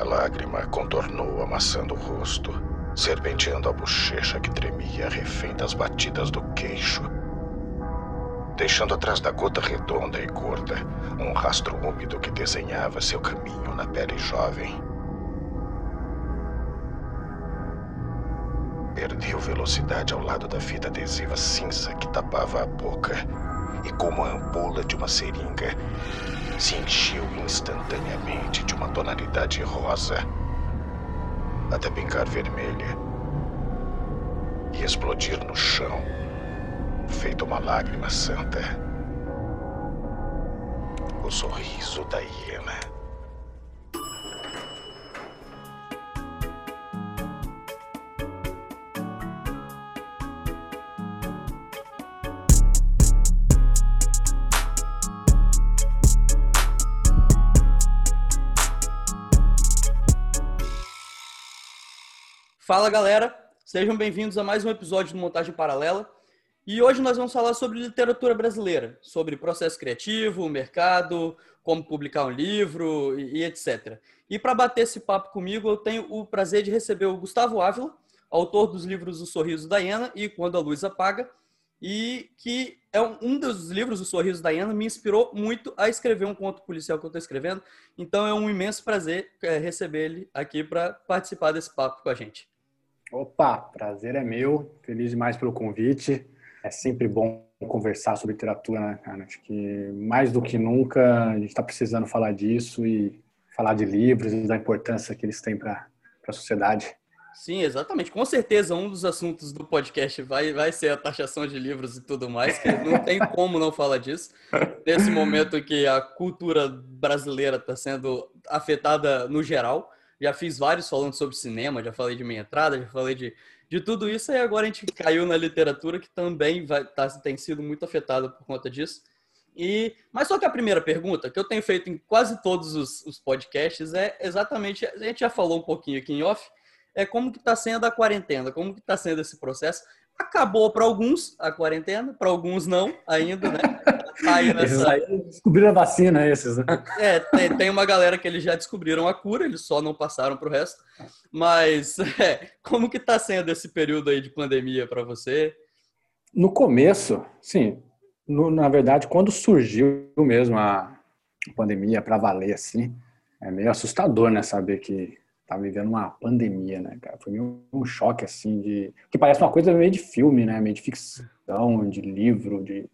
A lágrima contornou amassando o rosto, serpenteando a bochecha que tremia refém das batidas do queixo. Deixando atrás da gota redonda e gorda um rastro úmido que desenhava seu caminho na pele jovem. Perdeu velocidade ao lado da fita adesiva cinza que tapava a boca e, como a ampola de uma seringa, se encheu instantaneamente de uma tonalidade rosa até pincar vermelha e explodir no chão, feito uma lágrima santa. O sorriso da hiena. Fala galera, sejam bem-vindos a mais um episódio do Montagem Paralela. E hoje nós vamos falar sobre literatura brasileira, sobre processo criativo, mercado, como publicar um livro e, etc. E para bater esse papo comigo, eu tenho o prazer de receber o Gustavo Ávila, autor dos livros O Sorriso da Hiena e Quando a Luz Apaga, e que é um dos livros, O Sorriso da Hiena, me inspirou muito a escrever um conto policial que eu estou escrevendo. Então é um imenso prazer é, receber ele aqui para participar desse papo com a gente. Opa, prazer é meu. Feliz demais pelo convite. É sempre bom conversar sobre literatura, né, cara? Acho que mais do que nunca a gente está precisando falar disso e falar de livros e da importância que eles têm para a sociedade. Sim, exatamente. Com certeza, um dos assuntos do podcast vai, vai ser a taxação de livros e tudo mais, que não tem como não falar disso. Nesse momento que a cultura brasileira está sendo afetada no geral já fiz vários falando sobre cinema, já falei de minha entrada, já falei de, de tudo isso, e agora a gente caiu na literatura, que também vai, tá, tem sido muito afetada por conta disso. E, mas só que a primeira pergunta, que eu tenho feito em quase todos os, os podcasts, é exatamente, a gente já falou um pouquinho aqui em off, é como que está sendo a quarentena, como que está sendo esse processo. Acabou para alguns a quarentena, para alguns não ainda, né? Aí nessa... descobriram a vacina, esses, né? É, tem, tem, uma galera que eles já descobriram a cura, eles só não passaram para o resto. Mas é, como que está sendo esse período aí de pandemia para você? No começo, sim. No, na verdade, quando surgiu mesmo a pandemia para valer assim, é meio assustador, né? Saber que tá vivendo uma pandemia, né, cara? Foi meio um choque, assim, de... Que parece uma coisa meio de filme, né? Meio de ficção, de livro, de...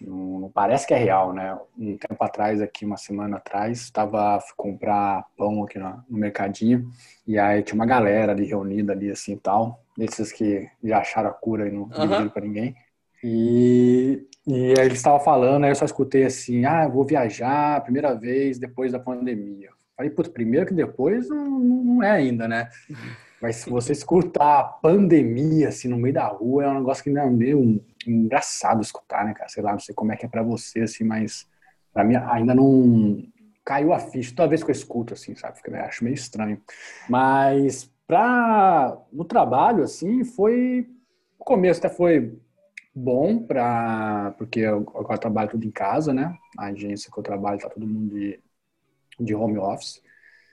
Não, não parece que é real, né? Um tempo atrás, aqui, uma semana atrás, estava comprar pão aqui no, no mercadinho e aí tinha uma galera ali reunida ali, assim, tal. Desses que já acharam a cura e não uhum. dividiram pra ninguém. E, e aí eles estavam falando, aí eu só escutei assim, ah, eu vou viajar, primeira vez depois da pandemia. Falei, putz, primeiro que depois não, não é ainda, né? Mas se você escutar a pandemia, assim, no meio da rua, é um negócio que não é meio engraçado escutar, né, cara? Sei lá, não sei como é que é pra você, assim, mas pra mim ainda não caiu a ficha. Toda vez que eu escuto, assim, sabe? Eu acho meio estranho. Mas pra... no trabalho, assim, foi... O começo até foi bom para porque eu agora trabalho tudo em casa, né? A agência que eu trabalho tá todo mundo de de home office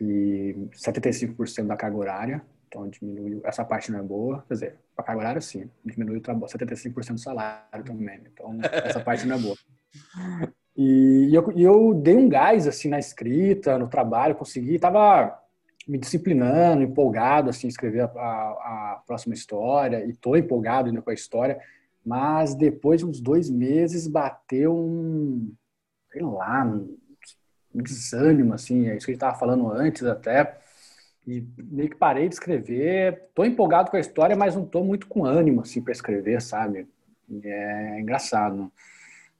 e 75% da carga horária, então diminuiu, essa parte não é boa, quer dizer, a carga horária sim, diminuiu 75% do salário também, então essa parte não é boa. E eu, eu dei um gás, assim, na escrita, no trabalho, consegui, tava me disciplinando, empolgado, assim, escrever a, a, a próxima história, e tô empolgado ainda com a história, mas depois de uns dois meses bateu um, sei lá, desânimo, assim, é isso que a gente estava falando antes até. E meio que parei de escrever. Tô empolgado com a história, mas não tô muito com ânimo, assim, para escrever, sabe? E é engraçado.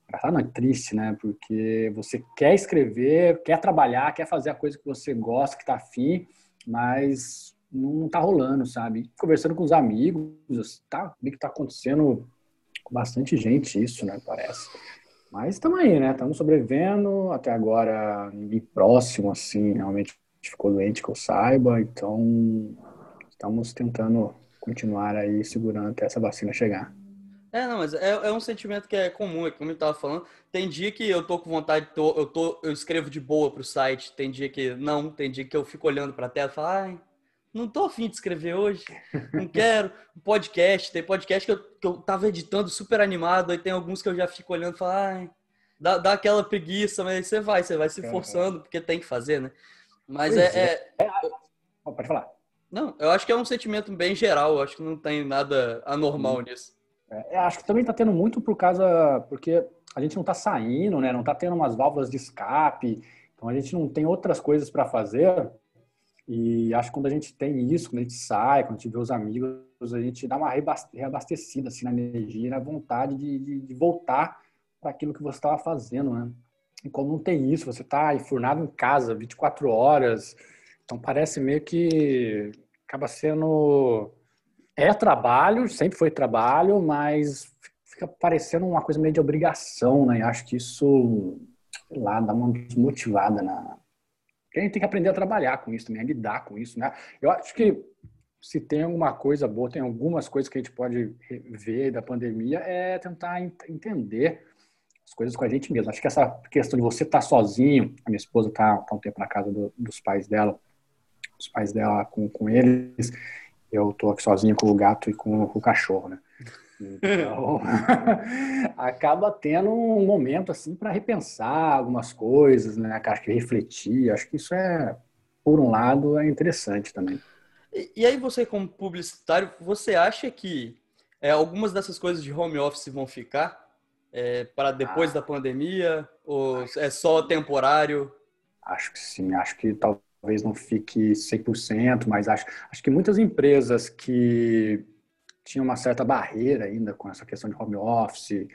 Engraçado não, é triste, né? Porque você quer escrever, quer trabalhar, quer fazer a coisa que você gosta, que tá afim, mas não tá rolando, sabe? Conversando com os amigos, tá, meio que tá acontecendo com bastante gente isso, né? Parece. Mas estamos aí, né? Estamos sobrevivendo. Até agora, ninguém próximo, assim, realmente ficou doente que eu saiba. Então, estamos tentando continuar aí segurando até essa vacina chegar. É, não, mas é, é um sentimento que é comum, é como eu tava falando. Tem dia que eu tô com vontade, tô, eu, tô, eu escrevo de boa pro site, tem dia que não, tem dia que eu fico olhando pra tela e falo, ai, não tô afim de escrever hoje, não quero. Podcast, tem podcast que eu, que eu tava editando super animado, aí tem alguns que eu já fico olhando e falo, ai, dá, dá aquela preguiça, mas aí você vai, você vai se forçando, porque tem que fazer, né? Mas é, é... é... Pode falar. Não, eu acho que é um sentimento bem geral, eu acho que não tem nada anormal hum. nisso. É, acho que também está tendo muito por causa. Porque a gente não está saindo, né? Não está tendo umas válvulas de escape. Então a gente não tem outras coisas para fazer. E acho que quando a gente tem isso, quando a gente sai, quando a gente vê os amigos, a gente dá uma reabastecida assim, na energia, na vontade de, de, de voltar para aquilo que você estava fazendo, né? E como não tem isso, você está enfurnado em casa 24 horas, então parece meio que acaba sendo é trabalho, sempre foi trabalho, mas fica parecendo uma coisa meio de obrigação, né? acho que isso, sei lá, dá uma desmotivada na. A gente tem que aprender a trabalhar com isso também, a lidar com isso, né? Eu acho que se tem alguma coisa boa, tem algumas coisas que a gente pode ver da pandemia, é tentar entender as coisas com a gente mesmo. Acho que essa questão de você estar tá sozinho, a minha esposa está tá um tempo na casa do, dos pais dela, os pais dela com, com eles, eu tô aqui sozinho com o gato e com, com o cachorro, né? Então, acaba tendo um momento assim para repensar algumas coisas, né? Acho que refletir, acho que isso é, por um lado, é interessante também. E, e aí você, como publicitário, você acha que é, algumas dessas coisas de home office vão ficar é, para depois ah, da pandemia ou é só temporário? Acho que sim, acho que talvez não fique 100%, mas acho, acho que muitas empresas que tinham uma certa barreira ainda com essa questão de home office,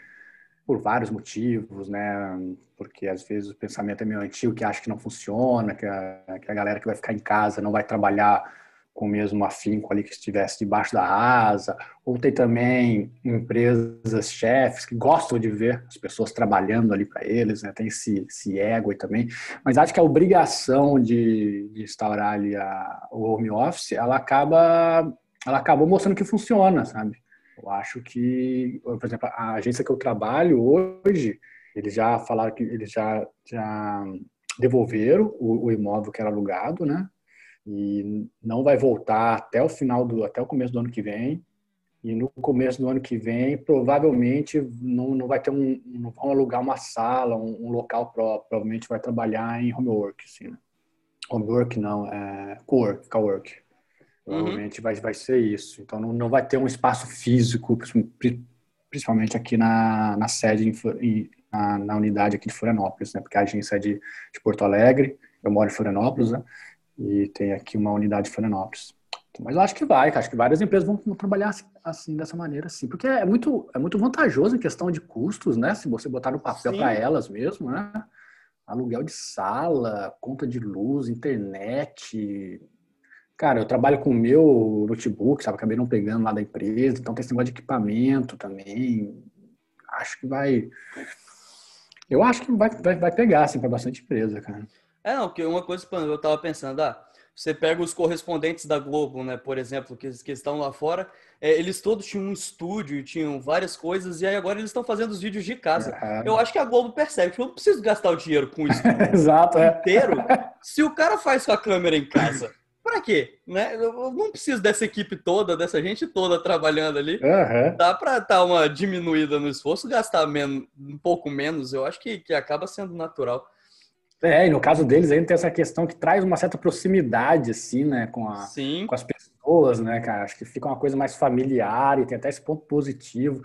por vários motivos, né? Porque às vezes o pensamento é meio antigo, que acha que não funciona, que a, que a galera que vai ficar em casa não vai trabalhar com o mesmo afinco ali que estivesse debaixo da asa, ou tem também empresas chefes que gostam de ver as pessoas trabalhando ali para eles, né? tem esse, esse ego aí também, mas acho que a obrigação de, de instaurar ali a, o home office, ela acaba, ela acabou mostrando que funciona, sabe? Eu acho que, por exemplo, a agência que eu trabalho hoje, eles já falaram que eles já, já devolveram o, o imóvel que era alugado, né? e não vai voltar até o final do até o começo do ano que vem e no começo do ano que vem provavelmente não, não vai ter um não vão alugar uma sala um, um local próprio provavelmente vai trabalhar em homework assim né? homework não é co-work co-work provavelmente uhum. vai vai ser isso então não, não vai ter um espaço físico principalmente aqui na, na sede em, na, na unidade aqui de Florianópolis né porque a agência é de, de Porto Alegre eu moro em Florianópolis né e tem aqui uma unidade de Florianópolis. Mas eu acho que vai, acho que várias empresas vão, trabalhar assim, assim, dessa maneira, assim, porque é muito, é muito vantajoso em questão de custos, né? Se você botar no papel para elas mesmo, né? Aluguel de sala, conta de luz, internet. Cara, eu trabalho com o meu notebook, sabe? Acabei não pegando lá da empresa, então tem esse negócio de equipamento também. Acho que vai. Eu acho que vai, vai, vai pegar, assim, para bastante empresa, cara. É, não, porque uma coisa eu tava pensando, ah, você pega os correspondentes da Globo, né, por exemplo, que, que estão lá fora, é, eles todos tinham um estúdio, tinham várias coisas, e aí agora eles estão fazendo os vídeos de casa. É. Eu acho que a Globo percebe que eu não preciso gastar o dinheiro com isso Exato, é. inteiro. Se o cara faz com a câmera em casa, para quê? Né? Eu não preciso dessa equipe toda, dessa gente toda trabalhando ali. Uhum. Dá para dar uma diminuída no esforço, gastar menos, um pouco menos, eu acho que, que acaba sendo natural. É, e no caso deles ainda tem essa questão que traz uma certa proximidade, assim, né, com, a, Sim. com as pessoas, né, cara? Acho que fica uma coisa mais familiar e tem até esse ponto positivo.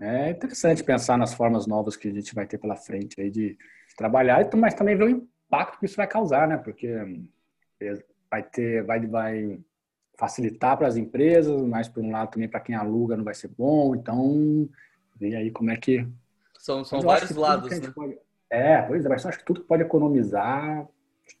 É interessante pensar nas formas novas que a gente vai ter pela frente aí de, trabalhar, mas também ver o impacto que isso vai causar, né? Porque é, vai ter, vai, vai facilitar para as empresas, mas por um lado também para quem aluga não vai ser bom. Então, ver aí como é que são, são vários lados, né? Pode... É, pois é, mas eu acho que tudo que pode economizar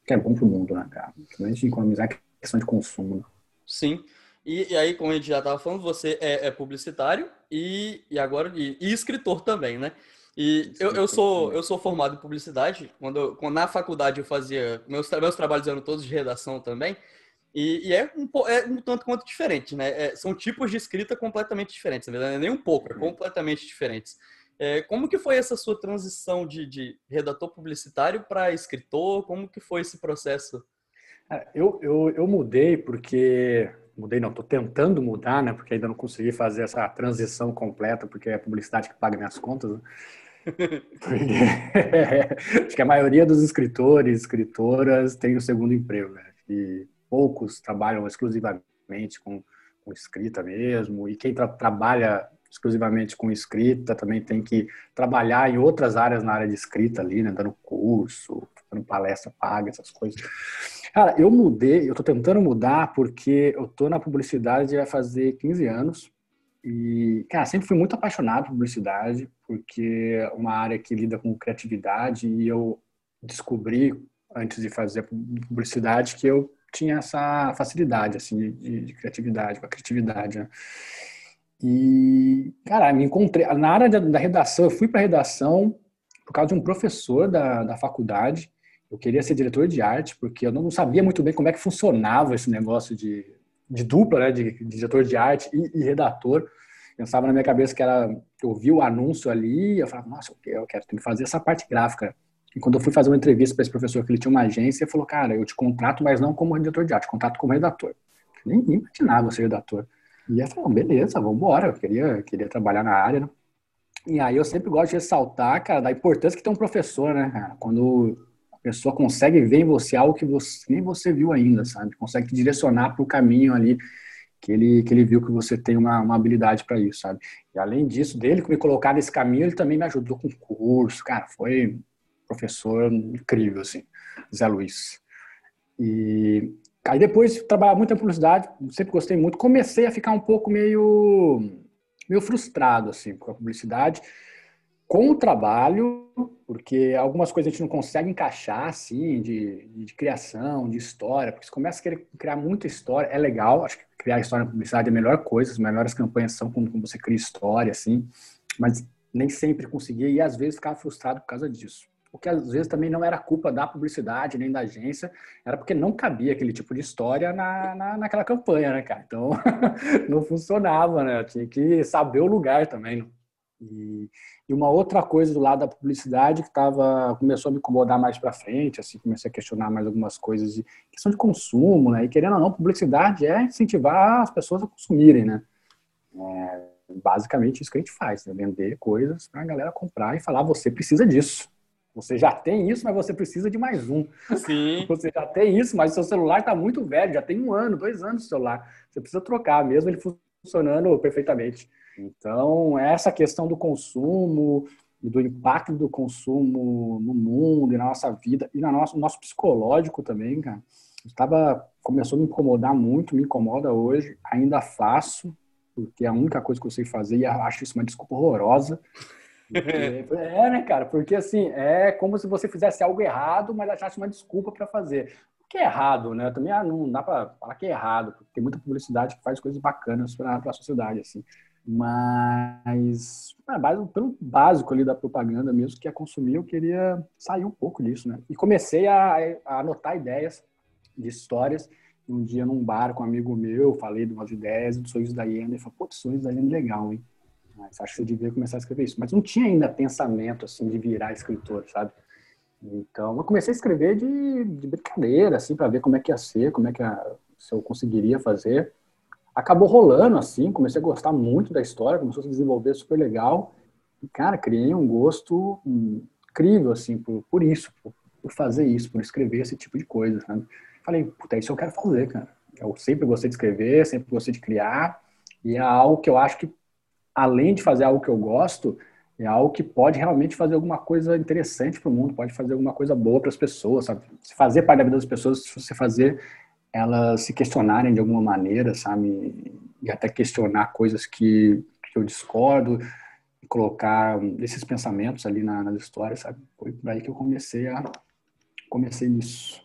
que é bom para o mundo, né, cara? Principalmente economizar é questão de consumo. Né? Sim. E, e, aí, como a gente já estava falando, você é, é publicitário e, e agora e, e, escritor também, né? E eu, eu, sou eu sou formado em publicidade. Quando, eu, quando na faculdade eu fazia meus meus trabalhos eram todos de redação também. E, e é, um, é um tanto quanto diferente, né? É, são tipos de escrita completamente diferentes, na verdade, é nem um pouco, é uhum. completamente diferentes. É, como que foi essa sua transição de, de redator publicitário para escritor? Como que foi esse processo? É, eu, eu, eu mudei porque... Mudei não, estou tentando mudar, né? Porque ainda não consegui fazer essa transição completa, porque é a publicidade que paga minhas contas, né? Acho que a maioria dos escritores, escritoras tem o segundo emprego, né? E poucos trabalham exclusivamente com, com escrita mesmo, e quem tra trabalha exclusivamente com escrita, também tem que trabalhar em outras áreas na área de escrita ali, né? Dando curso, dando palestra paga, essas coisas. Cara, eu mudei, eu tô tentando mudar porque eu tô na publicidade vai fazer 15 anos. E, cara, sempre fui muito apaixonado por publicidade, porque é uma área que lida com criatividade e eu descobri, antes de fazer publicidade, que eu tinha essa facilidade, assim, de, de criatividade, com a criatividade, né? E, cara, me encontrei. Na área da, da redação, eu fui para redação por causa de um professor da, da faculdade. Eu queria ser diretor de arte, porque eu não sabia muito bem como é que funcionava esse negócio de, de dupla, né, de, de diretor de arte e, e, redator. Pensava na minha cabeça que era. Eu vi o anúncio ali, eu falava, nossa, eu quero, tenho que fazer essa parte gráfica. E quando eu fui fazer uma entrevista para esse professor, que ele tinha uma agência, ele falou, cara, eu te contrato, mas não como diretor de arte, contrato como redator. Nem, nem imaginava ser redator. E eu falei, beleza, vamos embora. Eu queria, queria trabalhar na área, né? E aí eu sempre gosto de ressaltar, cara, da importância que tem um professor, né, cara? Quando pessoa consegue ver em você algo que você, nem você viu ainda, sabe? Consegue te direcionar para o caminho ali que ele, que ele viu que você tem uma, uma habilidade para isso, sabe? E além disso, dele me colocar nesse caminho, ele também me ajudou com curso, cara, foi professor incrível, assim, Zé Luiz. E Aí depois trabalhar muito em publicidade, sempre gostei muito. Comecei a ficar um pouco meio, meio frustrado assim com a publicidade, com o trabalho, porque algumas coisas a gente não consegue encaixar assim de, de criação, de história, porque você começa a querer criar muita história, é legal. Acho que criar história na publicidade é a melhor coisa. As melhores campanhas são quando você cria história assim, mas nem sempre conseguia e às vezes ficava frustrado por causa disso o que às vezes também não era culpa da publicidade nem da agência, era porque não cabia aquele tipo de história na, na, naquela campanha, né, cara? Então, não funcionava, né? Eu tinha que saber o lugar também. E, e uma outra coisa do lado da publicidade que tava, começou a me incomodar mais para frente, assim, comecei a questionar mais algumas coisas de questão de consumo, né? E querendo ou não, publicidade é incentivar as pessoas a consumirem, né? É, basicamente isso que a gente faz, né? Vender coisas para a galera comprar e falar, você precisa disso. Você já tem isso, mas você precisa de mais um. Sim. Você já tem isso, mas seu celular está muito velho, já tem um ano, dois anos o celular. Você precisa trocar, mesmo ele funcionando perfeitamente. Então, essa questão do consumo e do impacto do consumo no mundo e na nossa vida e no nosso, nosso psicológico também, cara. Estava começou a me incomodar muito, me incomoda hoje, ainda faço, porque é a única coisa que eu sei fazer e acho isso uma desculpa horrorosa. é, né, cara? Porque assim, é como se você fizesse algo errado, mas achasse uma desculpa para fazer. O que é errado, né? Também ah, não dá para falar que é errado, porque tem muita publicidade que faz coisas bacanas para a sociedade, assim. Mas, ah, pelo básico ali da propaganda mesmo, que é consumir, eu queria sair um pouco disso, né? E comecei a, a anotar ideias de histórias. Um dia num bar com um amigo meu, falei de umas ideias do Sonhos da Iena, e falou, pô, Sonhos da Iena é legal, hein? Mas acho que você devia começar a escrever isso. Mas não tinha ainda pensamento, assim, de virar escritor, sabe? Então, eu comecei a escrever de, de brincadeira, assim, para ver como é que ia ser, como é que a, se eu conseguiria fazer. Acabou rolando, assim, comecei a gostar muito da história, começou a se desenvolver super legal. E, cara, criei um gosto incrível, assim, por, por isso, por, por fazer isso, por escrever esse tipo de coisa, sabe? Falei, puta, isso eu quero fazer, cara. Eu sempre gostei de escrever, sempre gostei de criar, e é algo que eu acho que além de fazer algo que eu gosto, é algo que pode realmente fazer alguma coisa interessante para o mundo, pode fazer alguma coisa boa para as pessoas, sabe? Se fazer parte da vida das pessoas, se você fazer elas se questionarem de alguma maneira, sabe? E até questionar coisas que, que eu discordo, colocar esses pensamentos ali na, nas histórias, sabe? Foi por aí que eu comecei a comecei nisso,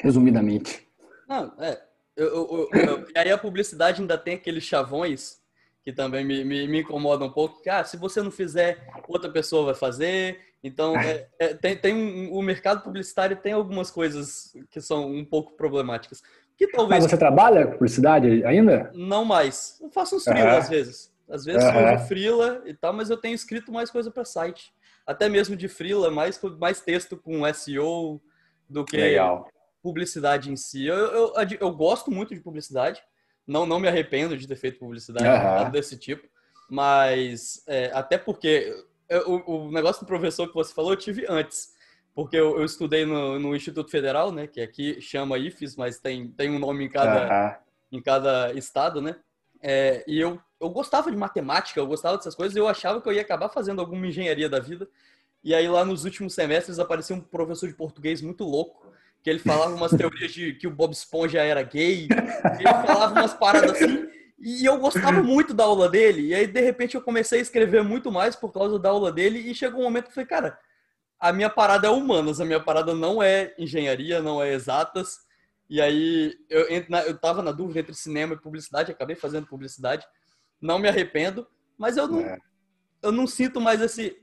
resumidamente. Não, é, eu, eu, eu, e aí a publicidade ainda tem aqueles chavões que também me, me, me incomoda um pouco. Que, ah, se você não fizer, outra pessoa vai fazer. Então, é, é, tem, tem um, o mercado publicitário tem algumas coisas que são um pouco problemáticas. Que talvez. Mas você trabalha com publicidade ainda? Não mais. Eu faço uns freela Aham. às vezes. Às vezes Aham. surge freela e tal, mas eu tenho escrito mais coisa para site. Até mesmo de freela, mais, mais texto com SEO do que Legal. publicidade em si. Eu, eu, eu gosto muito de publicidade. Não, não me arrependo de ter feito publicidade nada desse tipo. Mas é, até porque eu- o, o negócio do professor que você falou eu tive antes. Porque eu, eu estudei no, no Instituto Federal, né? Que aqui chama IFES, mas tem, tem um nome em cada, em cada estado, né? É, e eu, eu gostava de matemática, eu gostava dessas coisas, e eu achava que eu ia acabar fazendo alguma engenharia da vida. E aí lá nos últimos semestres apareceu um professor de português muito louco, que ele falava umas teorias de que o Bob Esponja era gay, ele falava umas paradas assim, e eu gostava muito da aula dele. E aí de repente eu comecei a escrever muito mais por causa da aula dele, e chegou um momento que eu falei, cara, a minha parada é humanas, a minha parada não é engenharia, não é exatas. E aí eu, eu tava na dúvida entre cinema e publicidade, acabei fazendo publicidade. Não me arrependo, mas eu não, É. eu não sinto mais esse,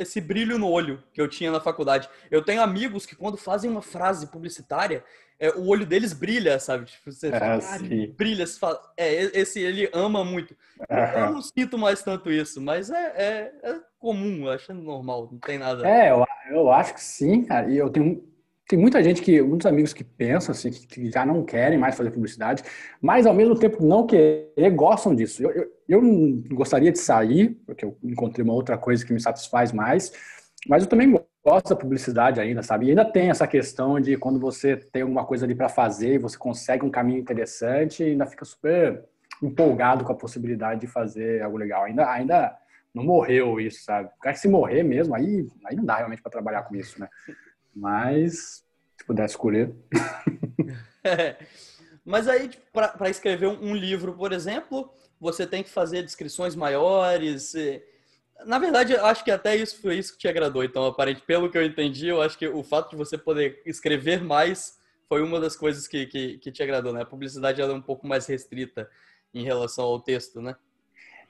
esse brilho no olho que eu tinha na faculdade. Eu tenho amigos que quando fazem uma frase publicitária, é, o olho deles brilha, sabe? Tipo, você É, fala, "Ah, sim. brilha, fala, é, esse ele ama muito. Eu não sinto mais tanto isso, mas é, é, é comum, eu acho normal, não tem nada. É, eu, eu acho que sim, cara. E eu tenho, tem muita gente que, muitos amigos que pensam assim, que, que já não querem mais fazer publicidade, mas ao mesmo tempo não querer, gostam disso. Eu, eu, eu gostaria de sair, porque eu encontrei uma outra coisa que me satisfaz mais, mas eu também gosto da publicidade ainda, sabe? E ainda tem essa questão de quando você tem alguma coisa ali para fazer e você consegue um caminho interessante, ainda fica super empolgado com a possibilidade de fazer algo legal. Ainda, ainda não morreu isso, sabe? Porque se morrer mesmo, aí, aí não dá realmente para trabalhar com isso, né? Mas se pudesse escolher. É. Mas aí, para escrever um, livro, por exemplo, você tem que fazer descrições maiores. e- Na verdade, eu acho que até isso foi isso que te agradou. Então, aparente, pelo que eu entendi, eu acho que o fato de você poder escrever mais foi uma das coisas que, que, que te agradou, né? A publicidade ela é um pouco mais restrita em relação ao texto, né?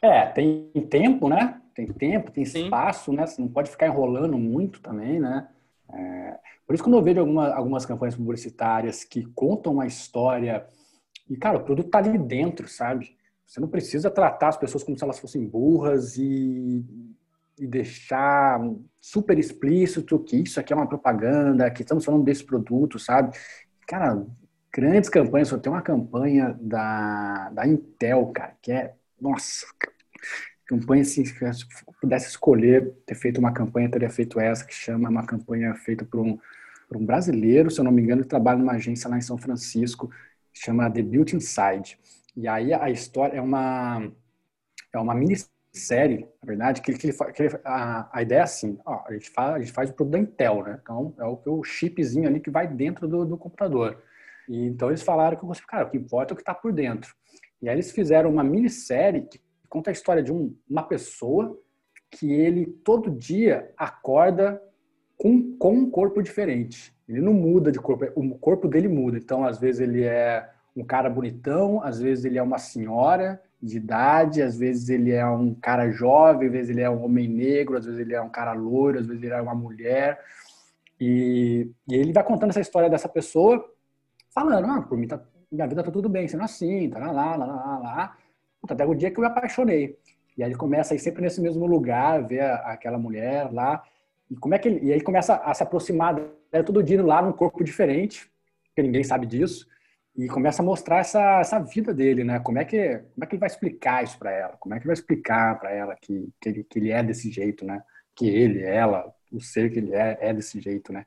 É, tem tempo, né? Tem tempo, tem Sim. espaço, né? Você não pode ficar enrolando muito também, né? É, por isso, quando eu vejo alguma, algumas campanhas publicitárias que contam uma história e, cara, o produto tá ali dentro, sabe? Você não precisa tratar as pessoas como se elas fossem burras e, e deixar super explícito que isso aqui é uma propaganda, que estamos falando desse produto, sabe? Cara, grandes campanhas. Eu tenho uma campanha da, da Intel, cara, que é, nossa, campanha se pudesse escolher ter feito uma campanha, teria feito essa, que chama uma campanha feita por um, por um brasileiro, se eu não me engano, que trabalha numa agência lá em São Francisco, chama The Built Inside. E aí a história é uma é uma minissérie, na verdade, que, que, ele, que ele- a, a ideia é assim, ó, a, gente faz, a gente faz o produto da Intel, né? Então é o, o chipzinho ali que vai dentro do, do computador. E, então eles falaram que, cara, o que importa é o que está por dentro. E aí eles fizeram uma minissérie que conta a história de um- uma pessoa que ele todo dia acorda com, com um corpo diferente. Ele não muda de corpo, o corpo dele muda. Então, às vezes, ele é um cara bonitão, às vezes, ele é uma senhora de idade, às vezes, ele é um cara jovem, às vezes, ele é um homem negro, às vezes, ele é um cara loiro, às vezes, ele é uma mulher. E, e ele vai contando essa história dessa pessoa, falando: ah, por mim, tá, minha vida tá tudo bem, sendo assim, tá lá, lá, lá, lá, lá. Até o dia que eu me apaixonei. E aí ele começa a ir sempre nesse mesmo lugar, ver aquela mulher lá. E como é que ele, e aí ele começa a se aproximar dela todo dia lá num corpo diferente, porque ninguém sabe disso. E começa a mostrar essa, essa vida dele, né? Como é que como é que ele vai explicar isso para ela? Como é que ele vai explicar para ela que, que, ele, que ele é desse jeito, né? Que ele, ela, o ser que ele é, é desse jeito, né?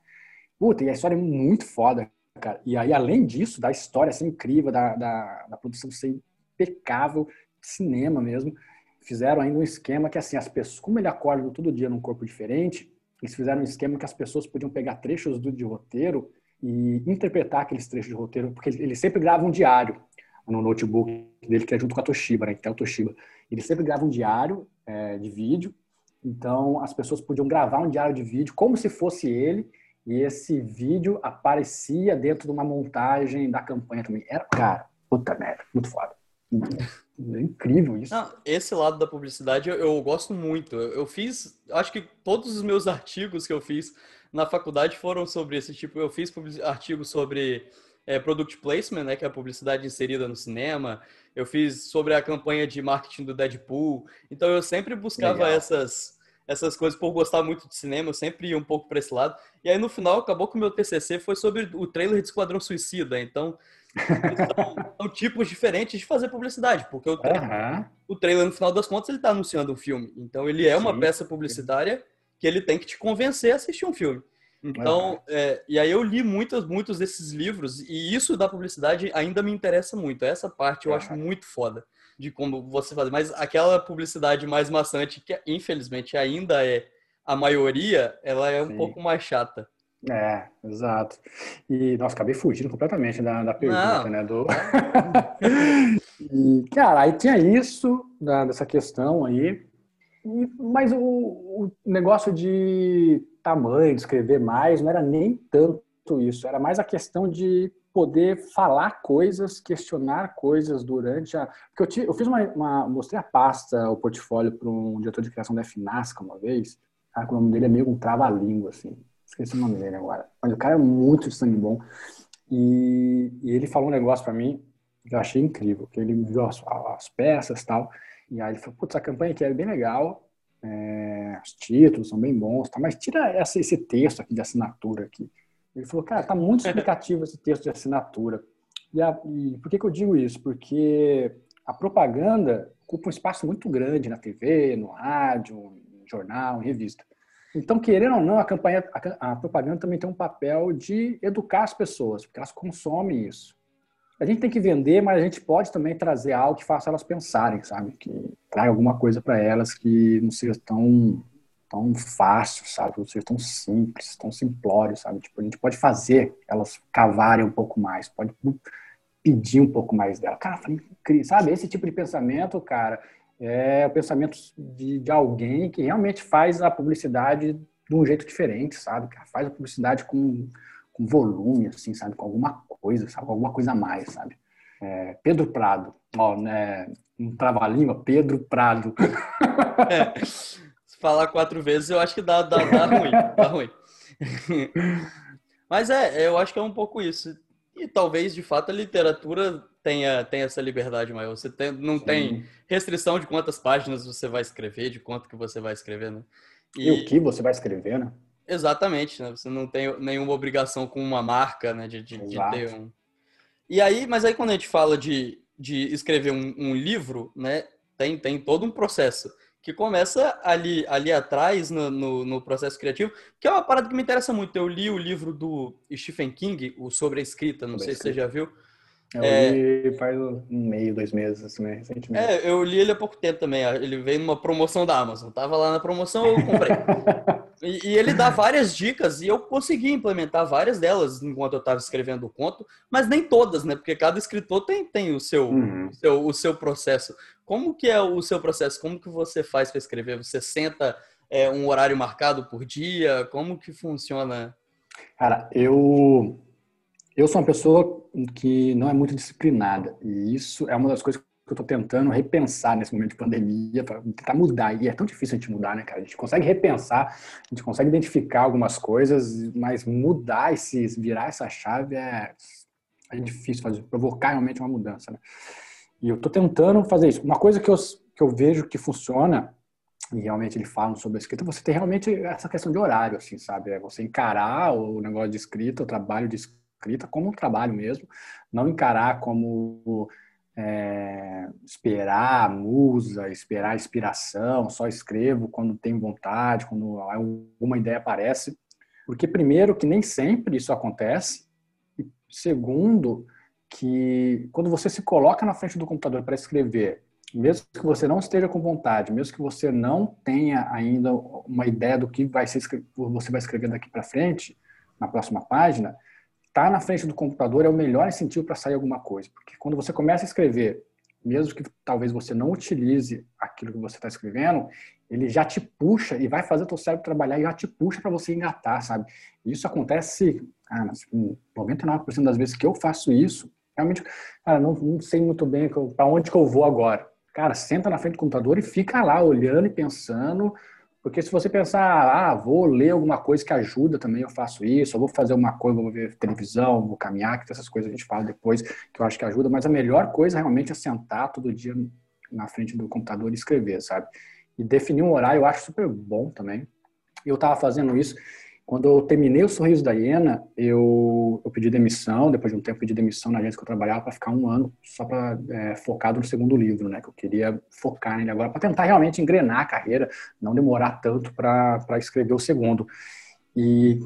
Puta, e a história é muito foda, cara. E aí, além disso, da história ser incrível, da, da, da produção ser impecável, cinema mesmo, fizeram ainda um esquema que, assim, as pessoas, como ele acorda todo dia num corpo diferente, eles fizeram um esquema que as pessoas podiam pegar trechos do de roteiro e interpretar aqueles trechos de roteiro, porque ele ele sempre grava um diário no notebook dele, que é junto com a Toshiba, né? Que é o Toshiba. Ele sempre grava um diário é, de vídeo, então as pessoas podiam gravar um diário de vídeo como se fosse ele, e esse vídeo aparecia dentro de uma montagem da campanha também. Era, cara, puta merda, muito foda. É incrível isso. Não, esse lado da publicidade eu, eu gosto muito. Eu, eu fiz, acho que todos os meus artigos que eu fiz na faculdade foram sobre esse tipo. Eu fiz artigos sobre é, product placement, né, que é a publicidade inserida no cinema. Eu fiz sobre a campanha de marketing do Deadpool. Então eu sempre buscava essas essas coisas por gostar muito de cinema, eu sempre ia um pouco para esse lado. E aí no final acabou que o meu TCC foi sobre o trailer de Esquadrão Suicida. Então são, são, tipos diferentes de fazer publicidade, porque o trailer, uhum. o trailer, no final das contas, ele está anunciando um filme. Então, ele é uma peça publicitária que ele tem que te convencer a assistir um filme. Então, é, e aí eu li muitos, muitos desses livros e isso da publicidade ainda me interessa muito. Essa parte eu acho muito foda de como você fazer. Mas aquela publicidade mais maçante, que infelizmente ainda é a maioria, ela é um Sim. pouco mais chata. É, exato. E, nossa, acabei fugindo completamente da, da pergunta, Não. né? Do... e, cara, aí tinha isso, da, dessa questão aí. E, mas o, o, negócio de tamanho, de escrever mais, não era nem tanto isso. Era mais a questão de poder falar coisas, questionar coisas durante a. Porque eu, tive, eu fiz uma, uma, Mostrei a pasta, o portfólio, para um diretor de criação da FNASCA uma vez. Cara, o nome dele é meio um trava-língua, assim. Esqueci o nome dele agora. Mas o cara é muito sangue bom. E, e ele falou um negócio para mim que eu achei incrível. Que ele viu as, as peças e tal. E aí ele falou, putz, a campanha aqui é bem legal. É, os títulos são bem bons, tá? mas tira essa, esse texto aqui de assinatura aqui. Ele falou, cara, tá muito explicativo esse texto de assinatura. E, a, e por que, que eu digo isso? Porque a propaganda ocupa um espaço muito grande na TV, no rádio, no jornal, em revista. Então, querendo ou não, a campanha, a, propaganda também tem um papel de educar as pessoas, porque elas consomem isso. A gente tem que vender, mas a gente pode também trazer algo que faça elas pensarem, sabe? Que traga alguma coisa para elas que não seja tão tão fácil, sabe? Não seja tão simples, tão simplório, sabe? Tipo, a gente pode fazer elas cavarem um pouco mais, pode pedir um pouco mais dela. Cara, sabe? Esse tipo de pensamento, cara, é o pensamento de, de alguém que realmente faz a publicidade de um jeito diferente, sabe? Faz a publicidade com, com volume, assim, sabe? Com alguma coisa, sabe? Com alguma coisa a mais, sabe? É, Pedro Prado, ó, né? Um trava-língua, Pedro Prado. É, se falar quatro vezes, eu acho que dá, dá, dá ruim, dá ruim. Mas é, eu acho que é um pouco isso. E talvez, de fato, a literatura tenha, tenha essa liberdade maior. Você tem, não Sim. tem restrição de quantas páginas você vai escrever, de quanto que você vai escrever, né? E, e o que você vai escrever, né? Exatamente, né? Você não tem nenhuma obrigação com uma marca, né? De, de, de ter um... E aí, mas aí quando a gente fala de, de escrever um, um livro, né? Tem, tem todo um processo que começa ali, ali atrás no, no, no, processo criativo, que é uma parada que me interessa muito. Eu li o livro do Stephen King, o Sobre a Escrita, não sei se você já viu. Eu é, li faz um meio, dois meses, assim, né, recentemente. É, eu li ele há pouco tempo também. Ele veio numa promoção da Amazon. Tava lá na promoção, eu comprei. e, e, ele dá várias dicas e eu consegui implementar várias delas enquanto eu estava escrevendo o conto, mas nem todas, né? Porque cada escritor tem, tem o, seu, uhum. o, seu, o seu processo. Como que é o seu processo? Como que você faz para escrever? Você senta é, um horário marcado por dia? Como que funciona? Cara, eu eu sou uma pessoa que não é muito disciplinada e isso é uma das coisas que eu estou tentando repensar nesse momento de pandemia para tentar mudar. E é tão difícil a gente mudar, né, cara? A gente consegue repensar, a gente consegue identificar algumas coisas, mas mudar esse, virar essa chave é, é difícil fazer, provocar realmente uma mudança, né? E eu estou tentando fazer isso. Uma coisa que eu, que eu vejo que funciona e realmente eles falam sobre a escrita, você tem realmente essa questão de horário, assim, sabe? É você encarar o negócio de escrita, o trabalho de escrita escrita como um trabalho mesmo, não encarar como é, esperar a musa, esperar a inspiração, só escrevo quando tenho vontade, quando alguma ideia aparece. Porque, primeiro, que nem sempre isso acontece, e segundo, que quando você se coloca na frente do computador para escrever, mesmo que você não esteja com vontade, mesmo que você não tenha ainda uma ideia do que vai ser, você vai escrever daqui para frente, na próxima página, estar tá na frente do computador é o melhor incentivo para sair alguma coisa. Porque quando você começa a escrever, mesmo que talvez você não utilize aquilo que você está escrevendo, ele já te puxa e vai fazer o teu cérebro trabalhar e já te puxa para você engatar, sabe? Isso acontece, cara, 99% das vezes que eu faço isso, realmente, cara, não, não sei muito bem para onde que eu vou agora. Cara, senta na frente do computador e fica lá olhando e pensando Porque se você pensar, ah, vou ler alguma coisa que ajuda também, eu faço isso, eu vou fazer uma coisa, vou ver televisão, vou caminhar, que essas coisas a gente fala depois, que eu acho que ajuda, mas a melhor coisa realmente é sentar todo dia na frente do computador e escrever, sabe? E definir um horário eu acho super bom também. Eu estava fazendo isso quando eu terminei o Sorriso da Hiena, eu, eu pedi demissão, depois de um tempo pedi demissão na agência que eu trabalhava para ficar um ano só para é, focado no segundo livro, né? Que eu queria focar nele agora para tentar realmente engrenar a carreira, não demorar tanto para escrever o segundo. E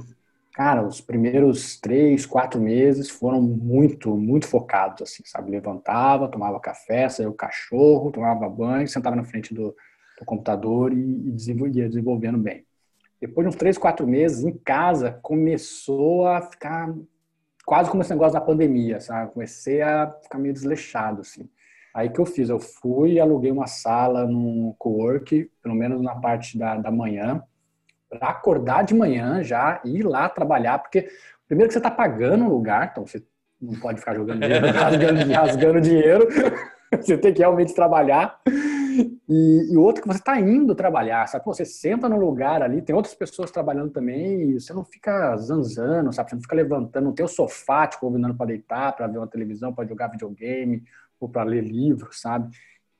cara, os primeiros três, quatro meses foram muito, muito focados, assim, sabe? Levantava, tomava café, saía o cachorro, tomava banho, sentava na frente do, do computador e, e desenvolvia, desenvolvendo bem. Depois de uns três, quatro meses, em casa, começou a ficar quase como esse negócio da pandemia, sabe? Comecei a ficar meio desleixado, assim. Aí que eu fiz? Eu fui aluguei uma sala no co-work, pelo menos na parte da, da manhã, para acordar de manhã já e ir lá trabalhar, porque primeiro que você está pagando o lugar, então você não pode ficar jogando dinheiro, rasgando, rasgando dinheiro, você tem que realmente trabalhar. E, e outro que você está indo trabalhar, sabe? Pô, você senta no lugar ali, tem outras pessoas trabalhando também, e você não fica zanzando, sabe? Você não fica levantando, não tem o sofá te convidando para deitar, para ver uma televisão, para jogar videogame, ou para ler livro, sabe?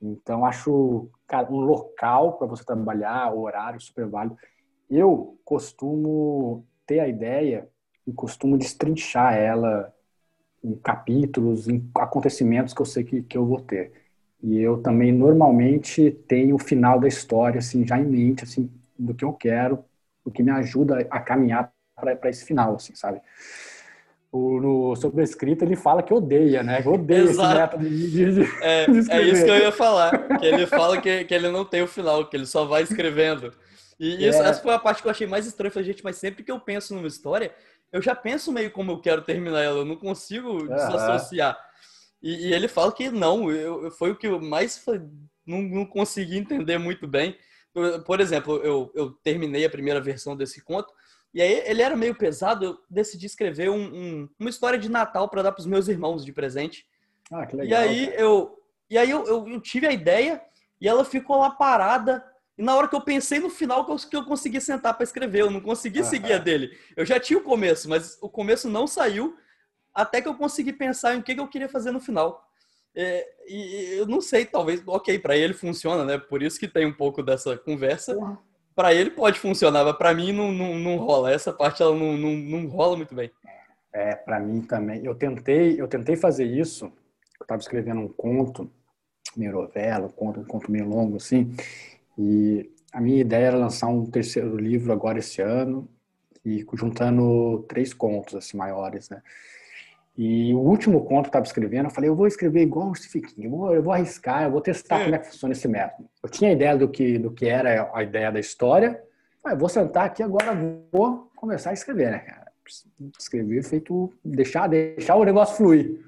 Então, acho, cara, um local para você trabalhar, o horário super válido. Eu costumo ter a ideia e costumo destrinchar ela em capítulos, em acontecimentos que eu sei que, que eu vou ter. E eu também normalmente tenho o final da história assim já em mente assim do que eu quero, o que me ajuda a caminhar para esse final, assim, sabe? O, no, sobre a escrita ele fala que odeia, né? Que odeia Exato. esse método de, de, é, de é isso que eu ia falar. Que ele fala que, que ele não tem o final, que ele só vai escrevendo. E isso, é. essa foi a parte que eu achei mais estranha. Falei, gente, mas sempre que eu penso numa história, eu já penso meio como eu quero terminar ela. Eu não consigo uhum. desassociar. E, e, ele fala que não, eu, foi o que eu mais não, não consegui entender muito bem. Por, por exemplo, eu, eu terminei a primeira versão desse conto, e aí ele era meio pesado, eu decidi escrever um, um, uma história de Natal para dar para os meus irmãos de presente. Ah, que legal. E aí eu, e aí eu, eu, eu, tive a ideia e ela ficou lá parada. E na hora que eu pensei no final que eu, que eu consegui sentar para escrever, eu não consegui ah, seguir a dele. Eu já tinha o começo, mas o começo não saiu até que eu consegui pensar em o que, eu queria fazer no final. É, e eu não sei, talvez, ok, para ele funciona, né? Por isso que tem um pouco dessa conversa. Para ele pode funcionar, mas para mim não, não, não, rola. Essa parte ela não, não, não rola muito bem. É, para mim também. Eu tentei, eu tentei fazer isso. Eu estava escrevendo um conto, meio novela, um conto, um conto meio longo assim. E a minha ideia era lançar um terceiro livro agora esse ano e juntando três contos assim maiores, né? E o último conto que eu estava escrevendo, eu falei, eu vou escrever igual o Stephen King, eu vou, eu vou arriscar, eu vou testar é. como é que funciona esse método. Eu tinha ideia do que, do que era a ideia da história, eu vou sentar aqui agora, vou começar a escrever, né, cara? Escrever feito, deixar, deixar o negócio fluir.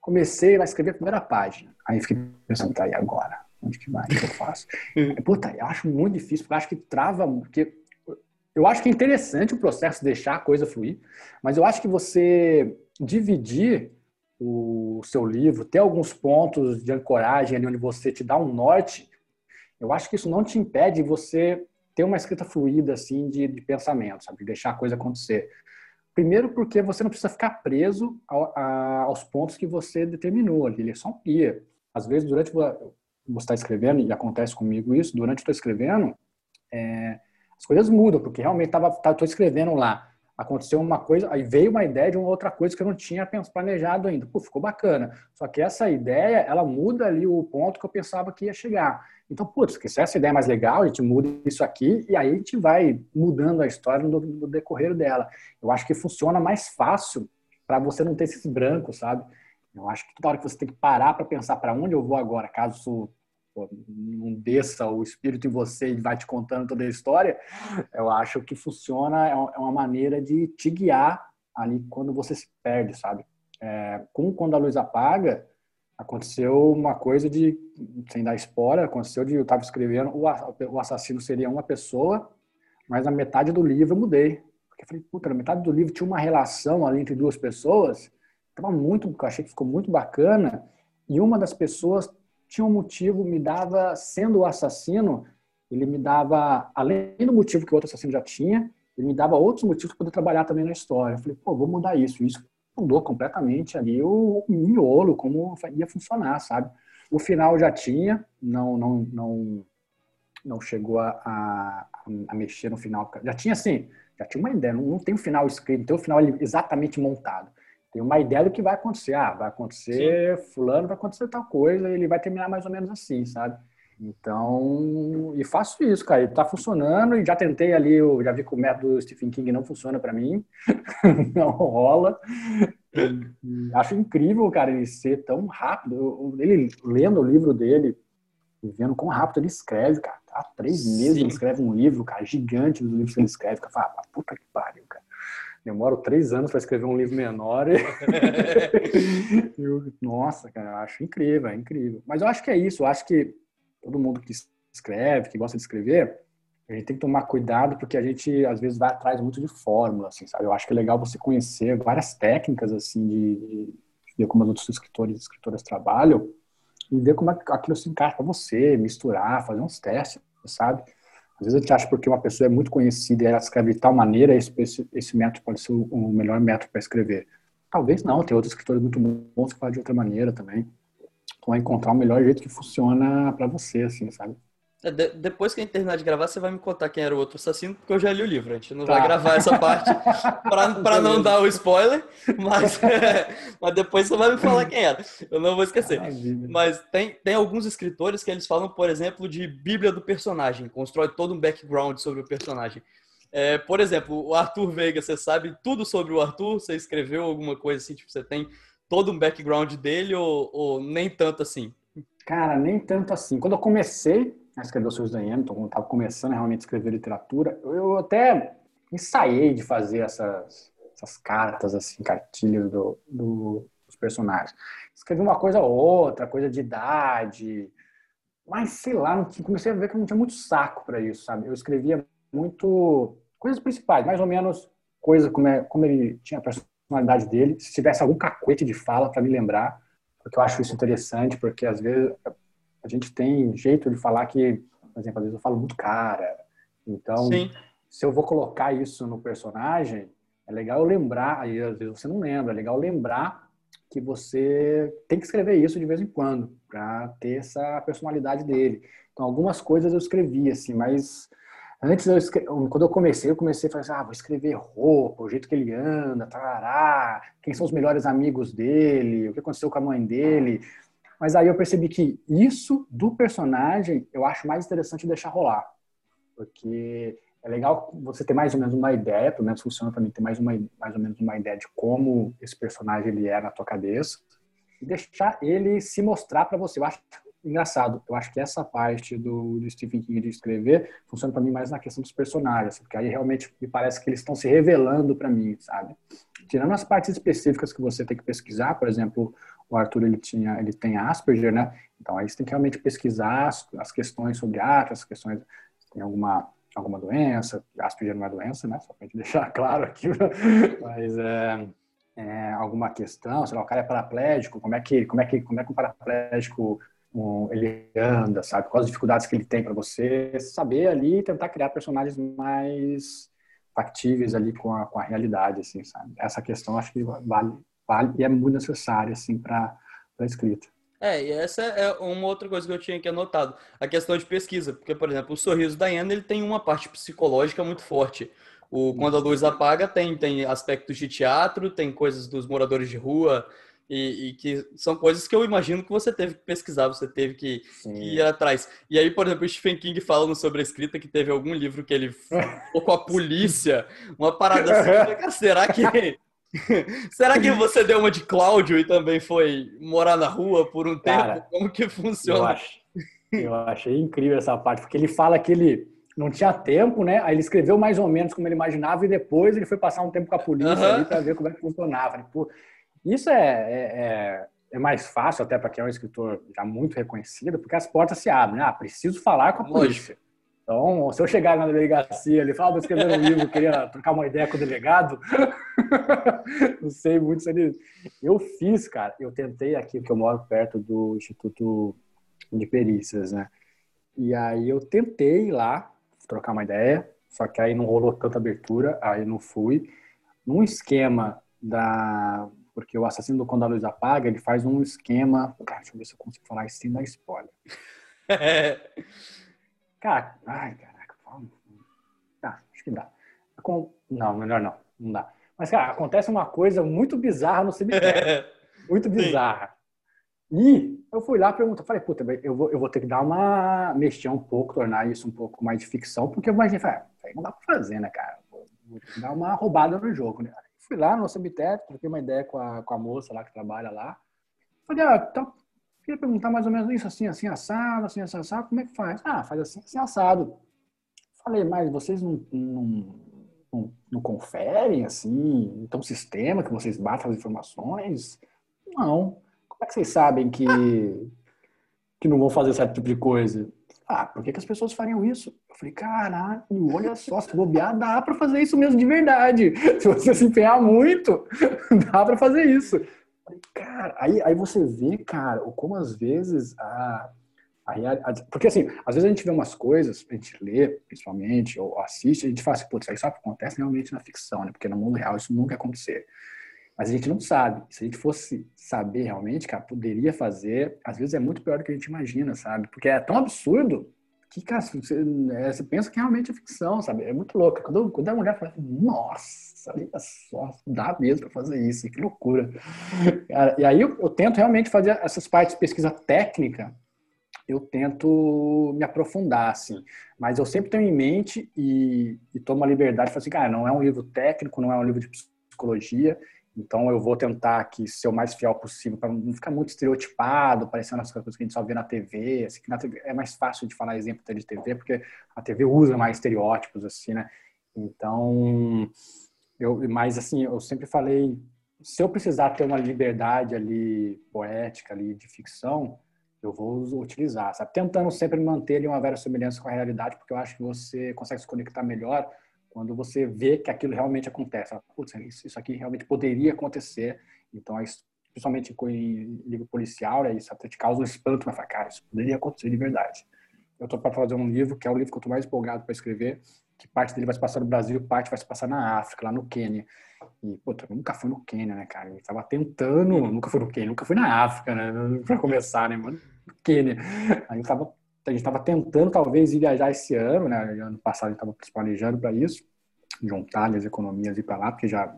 Comecei a escrever a primeira página. Aí fiquei pensando, tá, e agora? Onde que que eu faço? Puta, eu acho muito difícil, porque acho que trava, porque eu acho que é interessante o processo de deixar a coisa fluir, mas eu acho que você dividir o seu livro, ter alguns pontos de ancoragem ali onde você te dá um norte, eu acho que isso não te impede você ter uma escrita fluida assim de, de pensamento, sabe, de deixar a coisa acontecer. Primeiro porque você não precisa ficar preso ao, a, aos pontos que você determinou ali, ele é só um guia. Às vezes, durante você está escrevendo, e acontece comigo isso, durante eu estou escrevendo, é, as coisas mudam, porque realmente estava tô escrevendo lá aconteceu uma coisa, aí veio uma ideia de uma outra coisa que eu não tinha planejado ainda. Pô, ficou bacana. Só que essa ideia, ela muda ali o ponto que eu pensava que ia chegar. Então, putz, se essa ideia é mais legal, a gente muda isso aqui e aí a gente vai mudando a história no, no decorrer dela. Eu acho que funciona mais fácil para você não ter esses brancos, sabe? Eu acho que toda hora que você tem que parar para pensar para onde eu vou agora, caso não desça o espírito em você e vai te contando toda a história, eu acho que funciona, é, é uma maneira de te guiar ali quando você se perde, sabe? É, com Quando a Luz Apaga, aconteceu uma coisa de, sem dar spoiler, aconteceu de eu estava escrevendo, o assassino seria uma pessoa, mas na metade do livro eu mudei. Porque eu falei, puta, na metade do livro tinha uma relação ali entre duas pessoas, tava muito, eu achei que ficou muito bacana, e uma das pessoas tinha um motivo, me dava, sendo o assassino, ele me dava, além do motivo que o outro assassino já tinha, ele me dava outros motivos para poder trabalhar também na história. Eu falei, pô, vou mudar isso. Isso mudou completamente ali o miolo, como ia funcionar, sabe? O final já tinha, não, não, não, não chegou a, a, a mexer no final. Já tinha, assim, já tinha uma ideia. Não, não tem o um final escrito, não tem o um final exatamente montado. Tem uma ideia do que vai acontecer. Ah, vai acontecer, Sim. fulano, vai acontecer tal coisa, ele vai terminar mais ou menos assim, sabe? Então, e faço isso, cara. Está funcionando e já tentei ali, eu já vi que o método Stephen King não funciona para mim, não rola. Acho incrível, cara, ele ser tão rápido. Ele lendo o livro dele, vendo quão rápido ele escreve, cara. Há três meses Sim. ele escreve um livro, cara, gigante dos livros que ele escreve. Cara, fala, ah, puta que pariu, cara. Demoro três anos para escrever um livro menor. eu, nossa, cara, eu acho incrível, é incrível. Mas eu acho que é isso, eu acho que todo mundo que escreve, que gosta de escrever, a gente tem que tomar cuidado porque a gente às vezes vai atrás muito de fórmula, assim, sabe? Eu acho que é legal você conhecer várias técnicas assim de, de ver como os outros escritores e escritoras trabalham e ver como aquilo se encaixa para você, misturar, fazer uns testes, sabe? Às vezes a gente acha porque uma pessoa é muito conhecida e ela escreve de tal maneira, esse, esse, esse método pode ser o melhor método para escrever. Talvez não, tem outros escritores muito bons que fazem de outra maneira também vai encontrar o melhor jeito que funciona para você, assim, sabe? É, de, depois que a gente terminar de gravar, você vai me contar quem era o outro assassino, porque eu já li o livro. A gente não tá. vai gravar essa parte para não dar o spoiler, mas, mas depois você vai me falar quem era. Eu não vou esquecer. Mas tem, tem alguns escritores que eles falam, por exemplo, de Bíblia do personagem, constrói todo um background sobre o personagem. É, por exemplo, o Arthur Veiga, você sabe tudo sobre o Arthur? Você escreveu alguma coisa assim? Tipo, você tem todo um background dele ou, ou nem tanto assim? Cara, nem tanto assim. Quando eu comecei a escrever os seus Hamilton, quando estava começando realmente a escrever literatura, eu até ensaiei de fazer essas, essas cartas, assim, cartilhas do, do, dos personagens. Escrevi uma coisa ou outra, coisa de idade, mas sei lá, comecei a ver que não tinha muito saco para isso, sabe? Eu escrevia muito coisas principais, mais ou menos coisa como, é, como ele tinha personalidade dele, se tivesse algum cacuete de fala para me lembrar, porque eu acho isso interessante, porque às vezes a gente tem jeito de falar que, por exemplo, às vezes eu falo muito cara. Então, Sim. se eu vou colocar isso no personagem, é legal lembrar, aí às vezes você não lembra, é legal lembrar que você tem que escrever isso de vez em quando, para ter essa personalidade dele. Então, algumas coisas eu escrevi, assim, mas Antes, eu escre... quando eu comecei, eu comecei a fazer, ah, vou escrever roupa, o jeito que ele anda, tarará, quem são os melhores amigos dele, o que aconteceu com a mãe dele. Mas aí eu percebi que isso do personagem eu acho mais interessante deixar rolar. Porque é legal você ter mais ou menos uma ideia, pelo menos funciona para mim, ter mais, uma, mais ou menos uma ideia de como esse personagem ele é na tua cabeça e deixar ele se mostrar para você. Eu acho engraçado. Eu acho que essa parte do, do Stephen King de escrever funciona para mim mais na questão dos personagens, porque aí realmente me parece que eles estão se revelando para mim, sabe? Tirando as partes específicas que você tem que pesquisar, por exemplo, o Arthur ele tinha, ele tem Asperger, né? Então aí você tem que realmente pesquisar as, as questões sobre Asperger, as questões tem alguma alguma doença, Asperger não é doença, né? Só para deixar claro aqui, mas é, é, alguma questão, sei lá, o cara é paraplégico, como é que como é que como é que um paraplégico ele anda, sabe? Quais as dificuldades que ele tem para você saber ali tentar criar personagens mais factíveis ali com a, com a realidade, assim, sabe? Essa questão acho que vale, vale e é muito necessária, assim, para a escrita. É, e essa é uma outra coisa que eu tinha aqui anotado, a questão de pesquisa, porque, por exemplo, o Sorriso da Ana, ele tem uma parte psicológica muito forte. O Quando a Luz Apaga tem, tem aspectos de teatro, tem coisas dos moradores de rua, e, e, que são coisas que eu imagino que você teve que pesquisar, você teve que, que, ir atrás. E aí, por exemplo, o Stephen King falando sobre a escrita que teve algum livro que ele ficou com a polícia, uma parada assim. Será que. será que você deu uma de Cláudio e também foi morar na rua por um tempo? Cara, Como que funciona? Eu, acho, eu achei incrível essa parte, porque ele fala que ele não tinha tempo, né? Aí ele escreveu mais ou menos como ele imaginava e depois ele foi passar um tempo com a polícia uhum. para ver como é que funcionava. Isso é, é, é, é mais fácil até para quem é um escritor já muito reconhecido, porque as portas se abrem. Né? Ah, preciso falar com a polícia. Então, se eu chegar na delegacia e falar, ah, vou escrever um livro, queria trocar uma ideia com o delegado, não sei muito sobre isso. Eu fiz, cara, eu tentei aqui, porque eu moro perto do Instituto de Perícias, né? E aí eu tentei lá trocar uma ideia, só que aí não rolou tanta abertura, aí não fui. Num esquema da. Porque o assassino do Quando a Luz Apaga, ele faz um esquema. Cara, deixa eu ver se eu consigo falar isso sem dar spoiler. Cara, ai, caraca. Tá, acho que dá. Não, melhor não, não dá. Mas, cara, acontece uma coisa muito bizarra no cemitério. muito bizarra. E eu fui lá perguntar, falei, puta, eu vou, eu vou ter que dar uma. mexer um pouco, tornar isso um pouco mais de ficção, porque eu imaginei, falei, ah, não dá pra fazer, né, cara? Vou, vou ter que dar uma roubada no jogo, né? Fui lá no cemitério, troquei uma ideia com a, com a moça lá que trabalha lá. Falei, ah, então, queria perguntar mais ou menos isso, assim, assim, assado, assim, assim, assado, como é que faz? Ah, faz assim, assim, assado. Falei, mas vocês não, não, não, não conferem, assim, então sistema que vocês batem as informações? Não. Como é que vocês sabem que, que não vão fazer certo tipo de coisa? Ah, por que, que as pessoas fariam isso? Eu falei, caralho, olha só, se bobear, dá para fazer isso mesmo de verdade. Se você se empenhar muito, dá para fazer isso. Cara, aí, aí você vê, cara, como às vezes a, a, a, porque assim, às vezes a gente vê umas coisas, a gente lê, principalmente, ou assiste, a gente fala assim, putz, isso acontece realmente na ficção, né? Porque no mundo real isso nunca ia acontecer. Mas a gente não sabe. Se a gente fosse saber realmente, cara, poderia fazer. Às vezes é muito pior do que a gente imagina, sabe? Porque é tão absurdo que, cara, você, é, você pensa que realmente é ficção, sabe? É muito louco. Quando, quando a mulher fala, nossa, olha só, dá mesmo para fazer isso, que loucura. E aí eu, eu, tento realmente fazer essas partes de pesquisa técnica, eu tento me aprofundar, assim. Mas eu sempre tenho em mente e, e tomo a liberdade de falar assim, cara, não é um livro técnico, não é um livro de psicologia, então eu vou tentar aqui ser o mais fiel possível para não ficar muito estereotipado, parecendo as coisas que a gente só vê na TV. Assim, na TV é mais fácil de falar exemplo de TV, porque a TV usa mais estereótipos, assim, né? Então, eu, mas assim, eu sempre falei, se eu precisar ter uma liberdade ali poética ali de ficção, eu vou utilizar, sabe? Tentando sempre manter ali uma vera semelhança com a realidade, porque eu acho que você consegue se conectar melhor quando você vê que aquilo realmente acontece. Putz, isso aqui realmente poderia acontecer. Então, principalmente em livro policial, né, isso até te causa um espanto, mas fala, cara, isso poderia acontecer de verdade. Eu estou para fazer um livro, que é o livro que eu estou mais empolgado para escrever, que parte dele vai se passar no Brasil, parte vai se passar na África, lá no Quênia. E, puta, eu nunca fui no Quênia, né, cara? Eu tava tentando, nunca fui no Quênia, nunca fui na África, né, para começar, né, mano? Quênia. Aí eu tava a gente estava tentando talvez ir viajar esse ano, né? Ano passado a gente estava planejando para isso, juntar as economias e para lá, porque já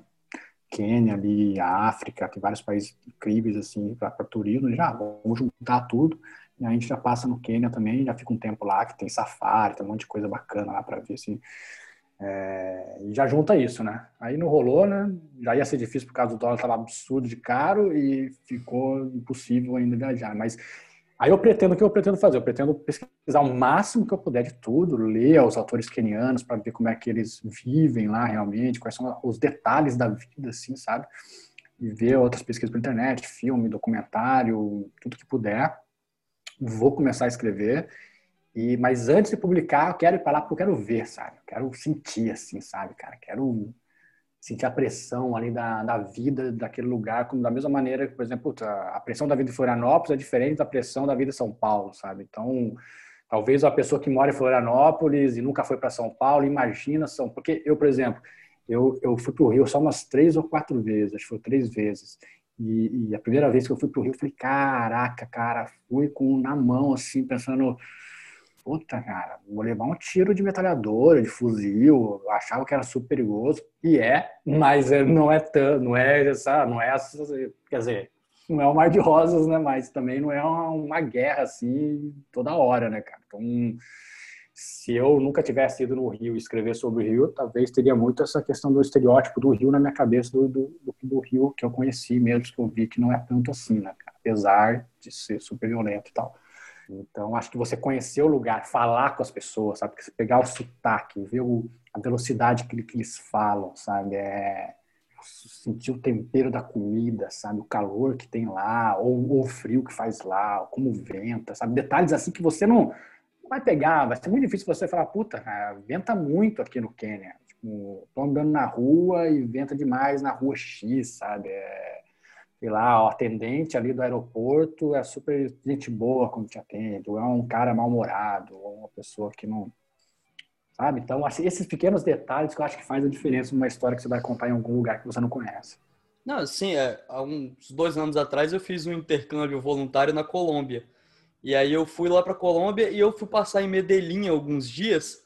Quênia ali, África, tem vários países incríveis assim para turismo, já vamos juntar tudo e a gente já passa no Quênia também, já fica um tempo lá que tem safari, tem um monte de coisa bacana lá para ver assim. É, e já junta isso, né? Aí não rolou, né? Já ia ser difícil por causa do dólar, estava absurdo de caro e ficou impossível ainda viajar. Mas Aí eu pretendo o que eu pretendo fazer? Eu pretendo pesquisar o máximo que eu puder de tudo, ler os autores kenianos para ver como é que eles vivem lá realmente, quais são os detalhes da vida, assim, sabe? E ver outras pesquisas pela internet, filme, documentário, tudo que puder. Vou começar a escrever. E, mas antes de publicar, eu quero ir para lá porque eu quero ver, sabe? Eu quero sentir, assim, sabe, cara? Quero sentir a pressão ali da, da vida daquele lugar, como da mesma maneira que, por exemplo, a pressão da vida em Florianópolis é diferente da pressão da vida em São Paulo, sabe? Então, talvez a pessoa que mora em Florianópolis e nunca foi para São Paulo, imagina São... Porque eu, por exemplo, eu, eu fui para o Rio só umas três ou quatro vezes, acho que foi três vezes. E, e a primeira vez que eu fui para o Rio, eu falei, caraca, cara, fui com na mão, assim, pensando puta, cara, vou levar um tiro de metralhadora, de fuzil, achava que era super perigoso, e é, mas é, não é tão, não é essa, não é quer dizer, não é um mar de rosas, né, mas também não é uma, uma guerra, assim, toda hora, né, cara, então, se eu nunca tivesse ido no Rio escrever sobre o Rio, talvez teria muito essa questão do estereótipo do Rio na minha cabeça, do, do, do Rio que eu conheci mesmo, que eu vi que não é tanto assim, né, cara? apesar de ser super violento e tal. Então, acho que você conhecer o lugar, falar com as pessoas, sabe? Você pegar o sotaque, ver o, a velocidade que, que eles falam, sabe? É, sentir o tempero da comida, sabe? O calor que tem lá, ou, ou, o frio que faz lá, como venta, sabe? Detalhes assim que você não, vai pegar, vai ser muito difícil você falar, puta, cara, venta muito aqui no Quênia. Tipo, tô andando na rua e venta demais na rua X, sabe? É, sei lá, o atendente ali do aeroporto é super gente boa quando te atende, ou é um cara mal-humorado, ou uma pessoa que não. Sabe? Então, assim, esses pequenos detalhes que eu acho que faz a diferença numa história que você vai contar em algum lugar que você não conhece. Não, sim, é, há uns dois anos atrás eu fiz um intercâmbio voluntário na Colômbia. E aí eu fui lá para Colômbia e eu fui passar em Medellín alguns dias.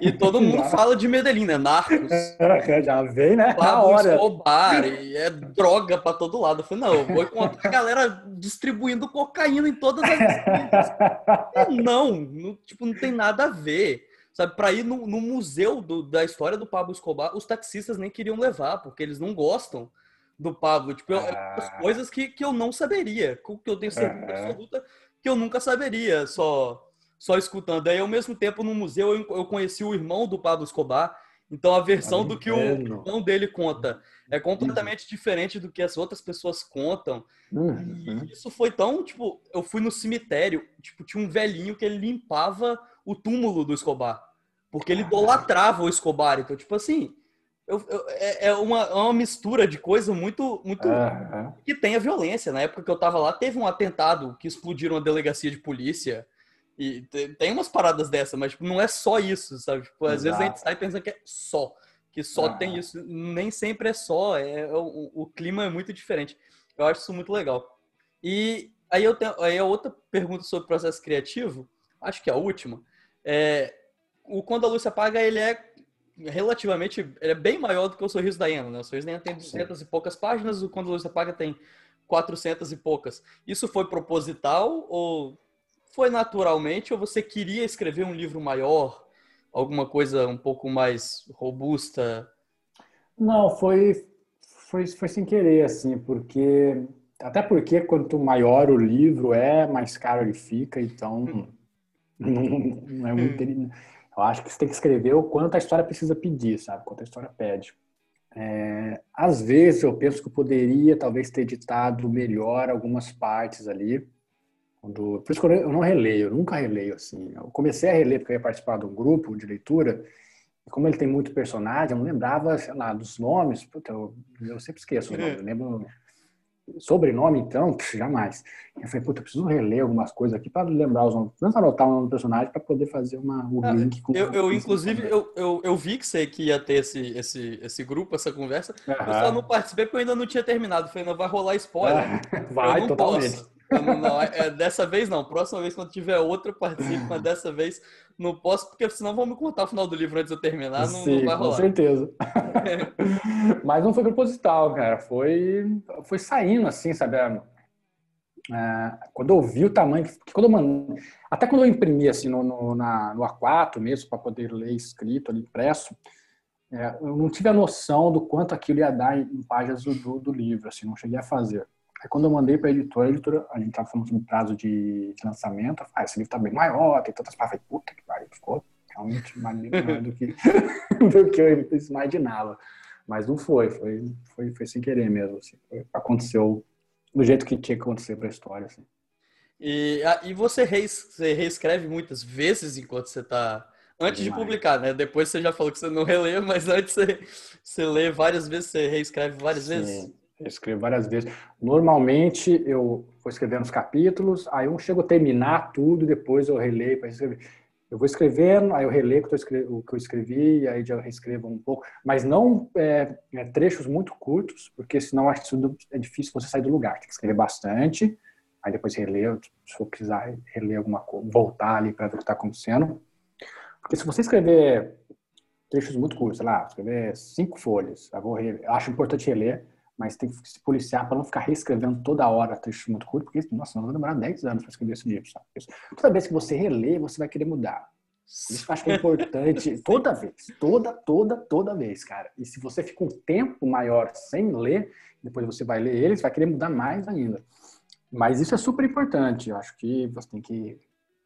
E todo mundo fala de Medellín, né? Narcos. Já vem, né? Pablo hora. Escobar, e é droga para todo lado. Eu falei, não, eu vou encontrar a galera distribuindo cocaína em todas as não, não, tipo, não tem nada a ver. Sabe, para ir no, no museu do, da história do Pablo Escobar, os taxistas nem queriam levar, porque eles não gostam do Pablo. Tipo, eu, ah. coisas que, que eu não saberia, que eu tenho certeza absoluta que eu nunca saberia, só só escutando. Aí, ao mesmo tempo, no museu, eu, eu conheci o irmão do Pablo Escobar. Então, a versão do que o irmão dele conta é completamente uhum. diferente do que as outras pessoas contam. Uhum. E isso foi tão, tipo, eu fui no cemitério, tipo, tinha um velhinho que ele limpava o túmulo do Escobar. Porque ele idolatrava o Escobar. Então, tipo assim, eu, eu, é, é uma, é uma mistura de coisa muito, muito uhum. que tem a violência. Na época que eu tava lá, teve um atentado que explodiram uma delegacia de polícia. E tem umas paradas dessa, mas tipo, não é só isso, sabe? Tipo, às Exato. vezes a gente sai pensando que é só, que só ah. tem isso. Nem sempre é só, é, é, o, o, clima é muito diferente. Eu acho isso muito legal. E aí eu tenho aí a outra pergunta sobre o processo criativo, acho que é a última. É, o Quando a Luz se apaga, ele é relativamente, ele é bem maior do que o Sorriso da Iana, né? O Sorriso da Iana tem 200 Sim. e poucas páginas, o Quando a Luz se apaga tem 400 e poucas. Isso foi proposital ou foi naturalmente ou você queria escrever um livro maior, alguma coisa um pouco mais robusta? Não, foi foi, foi sem querer assim, porque até porque quanto maior o livro é, mais caro ele fica, então hum. não, não, é muito hum. eu acho que você tem que escrever o quanto a história precisa pedir, sabe? Quanto a história pede. É, às vezes eu penso que eu poderia talvez ter editado melhor algumas partes ali, quando, por isso que eu não releio, eu nunca releio assim. Eu comecei a reler porque eu ia participar de um grupo de leitura, e como ele tem muito personagem, eu não lembrava, sei lá, dos nomes, puta, eu, eu sempre esqueço os nomes, eu lembro sobrenome, então, jamais. Eu falei, puta, eu preciso reler algumas coisas aqui para lembrar os nomes, para anotar o nome do personagem para poder fazer uma, um ah, link com... Eu, eu inclusive, eu, eu, eu, vi que você que ia ter esse, esse, esse grupo, essa conversa, uhum. eu só não participei porque eu ainda não tinha terminado. falei, não vai rolar spoiler. vai, totalmente. Posso. Não, não, é, é, dessa vez não. Próxima vez, quando tiver outra, participe, mas dessa vez não posso, porque senão vão me contar o final do livro antes de eu terminar, não, Sim, não vai rolar. Com certeza. mas não foi proposital, cara. Foi, foi saindo assim, sabe? É, quando eu vi o tamanho, quando eu mando, até quando eu imprimi assim no, no, na, no A4 mesmo, para poder ler escrito ali impresso, é, eu não tive a noção do quanto aquilo ia dar em, em páginas do, do livro, assim, não cheguei a fazer. Aí quando eu mandei para a editora, a editora, a gente estava falando sobre prazo de, de lançamento, ah, esse livro está bem maior, tem tantas palavras. Puta que pariu, ficou realmente mais maior do que, do que eu imaginava. Mas não foi, foi, foi, foi sem querer mesmo. Assim. Foi, aconteceu do jeito que tinha que acontecer para a história. Assim. E, e você, rees, você reescreve muitas vezes enquanto você está Antes de publicar, né? Depois você já falou que você não relê, mas antes você, você lê várias vezes, você reescreve várias Sim. vezes. Escrevo várias vezes. Normalmente eu vou escrevendo os capítulos, aí eu chego a terminar tudo, depois eu releio para escrever. Eu vou escrevendo, aí eu releio o que eu escrevi, e aí já reescrevo um pouco, mas não é, é, trechos muito curtos, porque senão acho que é difícil você sair do lugar. Tem que escrever bastante, aí depois reler, se eu precisar reler alguma coisa, voltar ali para ver o que está acontecendo. Porque se você escrever trechos muito curtos, sei lá, escrever cinco folhas, eu, vou, eu acho importante reler, mas tem que se policiar para não ficar reescrevendo toda hora texto muito curto, porque, nossa, não vai demorar 10 anos para escrever esse livro, sabe? Toda vez que você relê, você vai querer mudar. Isso eu acho que é importante, toda vez, toda, toda, toda vez, cara. E se você fica um tempo maior sem ler, depois você vai ler ele, você vai querer mudar mais ainda. Mas isso é super importante, eu acho que você tem que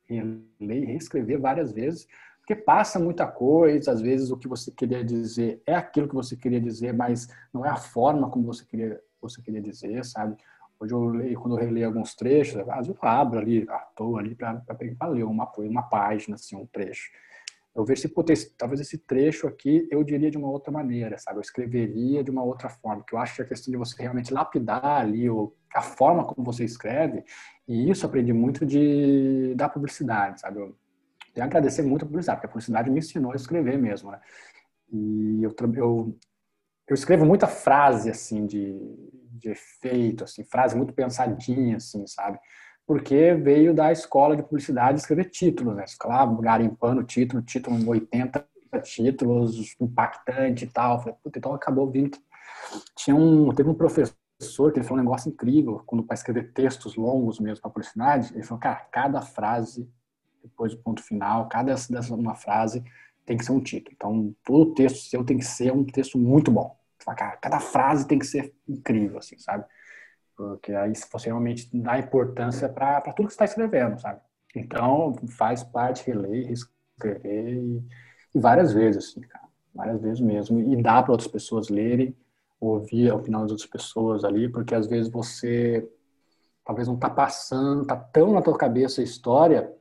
reler e reescrever várias vezes, porque passa muita coisa, às vezes o que você queria dizer é aquilo que você queria dizer, mas não é a forma como você queria, você queria dizer, sabe? Hoje eu leio, quando eu releio alguns trechos, às vezes eu abro ali, à toa ali, para ler uma, uma página, assim, um trecho. eu vejo se, talvez esse trecho aqui eu diria de uma outra maneira, sabe? Eu escreveria de uma outra forma, que eu acho que é a questão de você realmente lapidar ali o, a forma como você escreve, e isso aprendi muito de, da publicidade, sabe? Eu tenho que agradecer muito a publicidade, porque a publicidade me ensinou a escrever mesmo, né? E eu, eu, eu escrevo muita frase, assim, de, de efeito, assim, frase muito pensadinha, assim, sabe? porque veio da escola de publicidade escrever títulos, né? Fica lá garimpando título, título 80 títulos, impactante e tal. Falei, puta, então acabou vindo. Tinha um, teve um professor que ele falou um negócio incrível, quando para escrever textos longos mesmo para publicidade, ele falou, cara, cada frase, depois do ponto final, cada dessa uma frase tem que ser um título. Então, todo texto seu tem que ser um texto muito bom. Cada frase tem que ser incrível, assim, sabe? porque aí você realmente dá importância para tudo que você está escrevendo, sabe? Então, faz parte reler, reescrever e, e, várias vezes, assim, cara, várias vezes mesmo. E dá para outras pessoas lerem, ouvir a opinião das outras pessoas ali, porque às vezes você talvez não está passando, está tão na tua cabeça a história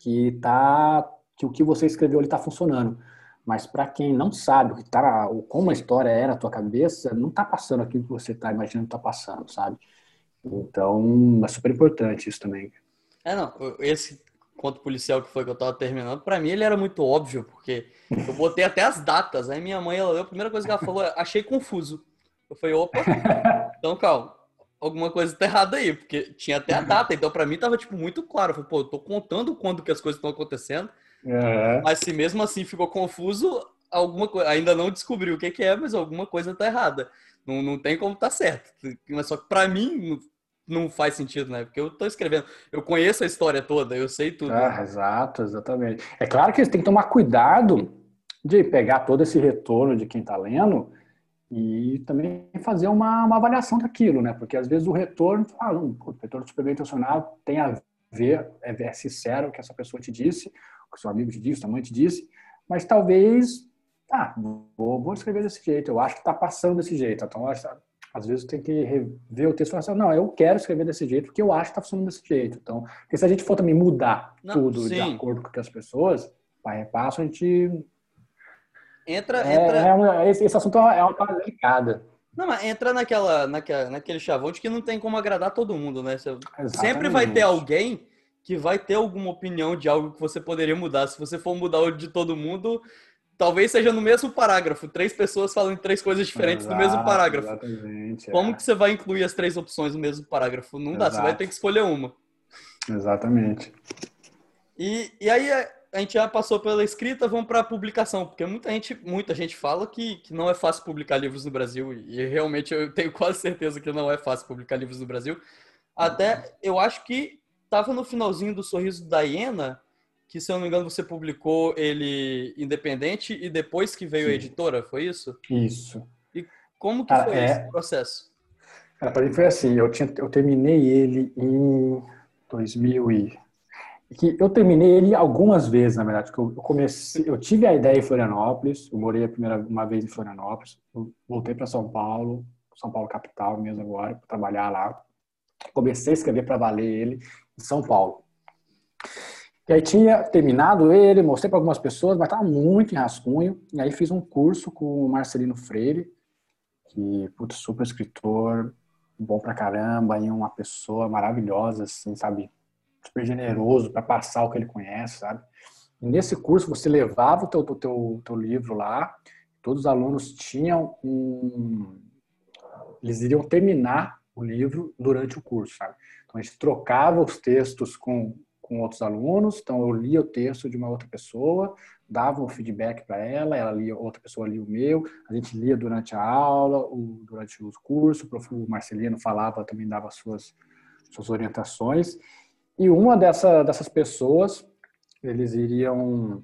que tá que o que você escreveu ali está funcionando. Mas para quem não sabe o que tá, como a história era na tua cabeça, não está passando aquilo que você está imaginando está passando, sabe? Então, é super importante isso também. É, não, esse conto policial que foi que eu tava terminando, para mim ele era muito óbvio, porque eu botei até as datas. Aí minha mãe, ela, a primeira coisa que ela falou, achei confuso. Eu falei, opa, então calma, alguma coisa tá errada aí, porque tinha até a data, então para mim tava tipo muito claro. Eu falei, pô, eu tô contando quando que as coisas estão acontecendo. Uhum. Mas se mesmo assim ficou confuso, alguma coisa, ainda não descobriu o que, que é, mas alguma coisa tá errada. Não, não tem como tá certo. Mas só que pra mim não faz sentido, né? Porque eu tô escrevendo, eu conheço a história toda, eu sei tudo. Ah, exato, exatamente. É claro que você tem que tomar cuidado de pegar todo esse retorno de quem tá lendo e também fazer uma, uma avaliação daquilo, né? Porque às vezes o retorno, ah, não, o retorno super bem intencionado tem a ver, é, é sincero o que essa pessoa te disse, o que seu amigo te disse, sua mãe te disse, mas talvez, ah, vou, vou escrever desse jeito, eu acho que tá passando desse jeito, então acho, às vezes tem que rever o texto e falar assim, não, eu quero escrever desse jeito porque eu acho que está funcionando desse jeito. Então, porque se a gente for também mudar não, tudo sim. de acordo com as pessoas, para repasso, a gente... Entra, é, entra... É, esse, esse, assunto é uma coisa delicada. Não, mas entra naquela, naquela, naquele chavão de que não tem como agradar todo mundo, né? Você, sempre vai ter alguém que vai ter alguma opinião de algo que você poderia mudar. Se você for mudar o de todo mundo, talvez seja no mesmo parágrafo, três pessoas falando três coisas diferentes Exato, no mesmo parágrafo. Exatamente. Como é. que você vai incluir as três opções no mesmo parágrafo? Não Exato. dá, você vai ter que escolher uma. Exatamente. E, e aí a gente já passou pela escrita, vamos para a publicação, porque muita gente, muita gente fala que, que não é fácil publicar livros no Brasil, e realmente eu tenho quase certeza que não é fácil publicar livros no Brasil. Até eu acho que estava no finalzinho do Sorriso da Hiena, que, se eu não me engano, você publicou ele independente e depois que veio Sim. a editora, foi isso? Isso. E como que foi é... esse processo? Cara, para mim foi assim, eu, tinha, eu terminei ele em 2000 e... Que eu terminei ele algumas vezes, na verdade, eu comecei, eu tive a ideia em Florianópolis, eu morei a primeira uma vez em Florianópolis, voltei para São Paulo, São Paulo capital mesmo agora, para trabalhar lá. Comecei a escrever para valer ele em São Paulo. E aí tinha terminado ele, mostrei para algumas pessoas, mas estava muito em rascunho. E aí fiz um curso com o Marcelino Freire, que, putz, super escritor, bom pra caramba, e uma pessoa maravilhosa, assim, sabe? Super generoso para passar o que ele conhece, sabe? E nesse curso você levava o teu, teu, teu livro lá, todos os alunos tinham um... Eles iriam terminar o livro durante o curso, sabe? Então a gente trocava os textos com com outros alunos, então eu lia o texto de uma outra pessoa, dava um feedback para ela, ela lia, outra pessoa lia o meu, a gente lia durante a aula, o, durante os cursos, o Marcelino falava, também dava suas, suas orientações, e uma dessa, dessas pessoas, eles iriam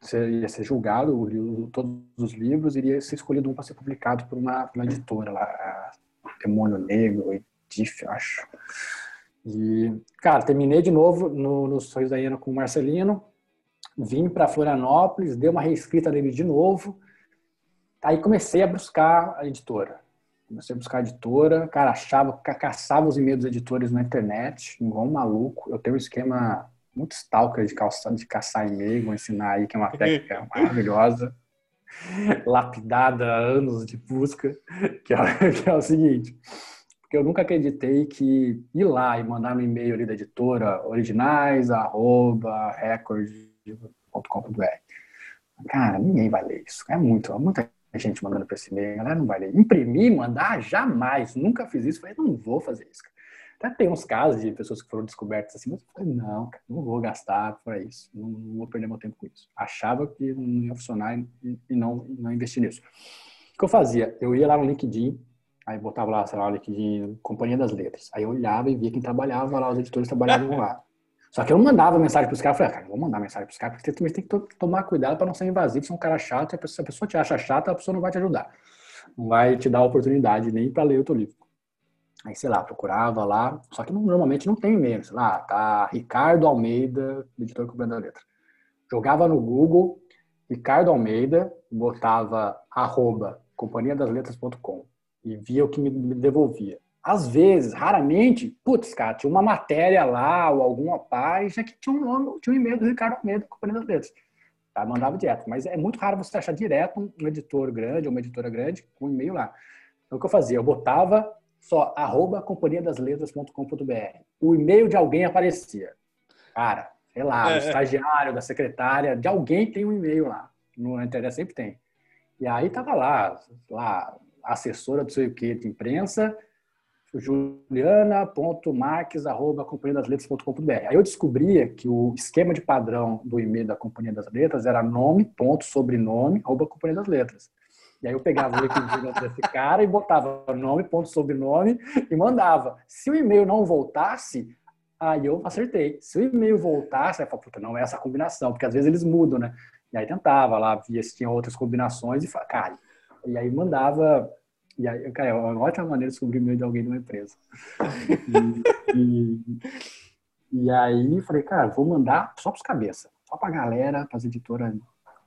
ser, ia ser julgado, o, todos os livros, iria ser escolhido um para ser publicado por uma, uma editora lá, Demônio Negro, Edif, acho. E, cara, terminei de novo no, no Sorriso da Hiena com o Marcelino, vim para Florianópolis, dei uma reescrita nele de novo, aí comecei a buscar a editora. Comecei a buscar editora, cara, achava, caçava os e-mails dos editores na internet, igual um maluco. Eu tenho um esquema muito stalker de, calça, de caçar e-mail, vou ensinar aí que é uma técnica maravilhosa, lapidada há anos de busca, que é, que é o seguinte, porque eu nunca acreditei que ir lá e mandar no e-mail ali da editora originais, arroba, record.com.br. Cara, ninguém vai ler isso. É muito, muita gente mandando para esse e-mail, não vai ler. Imprimir, mandar, jamais. Nunca fiz isso. Falei, não vou fazer isso. Até tem uns casos de pessoas que foram descobertas assim, mas eu falei, não, cara, não vou gastar para isso. Não, não, vou perder meu tempo com isso. Achava que não ia funcionar e, e não, não investir nisso. O que eu fazia? Eu ia lá no LinkedIn, aí botava lá, sei lá, o LinkedIn Companhia das Letras. Aí eu olhava e via quem trabalhava lá, os editores trabalhavam lá. Só que eu mandava mensagem para os caras. Eu falei, ah, cara, vou mandar mensagem para os caras, porque você tem que tomar cuidado para não ser invasivo, ser um cara chato. Se a pessoa te acha chata, a pessoa não vai te ajudar. Não vai te dar oportunidade nem para ler o teu livro. Aí, sei lá, procurava lá. Só que normalmente não tem e-mail. Sei lá, tá Ricardo Almeida, editor com da letra. Jogava no Google Ricardo Almeida, botava arroba companhiadasletras.com e via o que me devolvia. Às vezes, raramente, putz, cara, tinha uma matéria lá ou alguma página que tinha um nome, tinha um e-mail do Ricardo Almeida, Companhia das Letras. Tá? Mandava direto. Mas é muito raro você achar direto um editor grande ou uma editora grande com um e-mail lá. Então, o que eu fazia? Eu botava só arroba companhiadasletras.com.br. O e-mail de alguém aparecia. Cara, sei lá, é. o estagiário, da secretária, de alguém tem um e-mail lá. Na internet sempre tem. E aí tava lá, lá assessora do sei o que de imprensa, juliana.marques.companhiadasletras.com.br. Aí eu descobria que o esquema de padrão do e-mail da Companhia das Letras era nome, ponto, sobrenome, arroba Companhia das Letras. E aí eu pegava o LinkedIn desse cara e botava nome, ponto, sobrenome e mandava. Se o e-mail não voltasse, aí eu acertei. Se o e-mail voltasse, aí eu falava, puta, não é essa combinação, porque às vezes eles mudam, né? E aí tentava lá, via se tinha outras combinações e falava, cara, e aí mandava e aí, cara, é uma ótima maneira de descobrir o e-mail de alguém de uma empresa. e, e, e, aí falei, cara, vou mandar só para os cabeças, só para a galera, para as editoras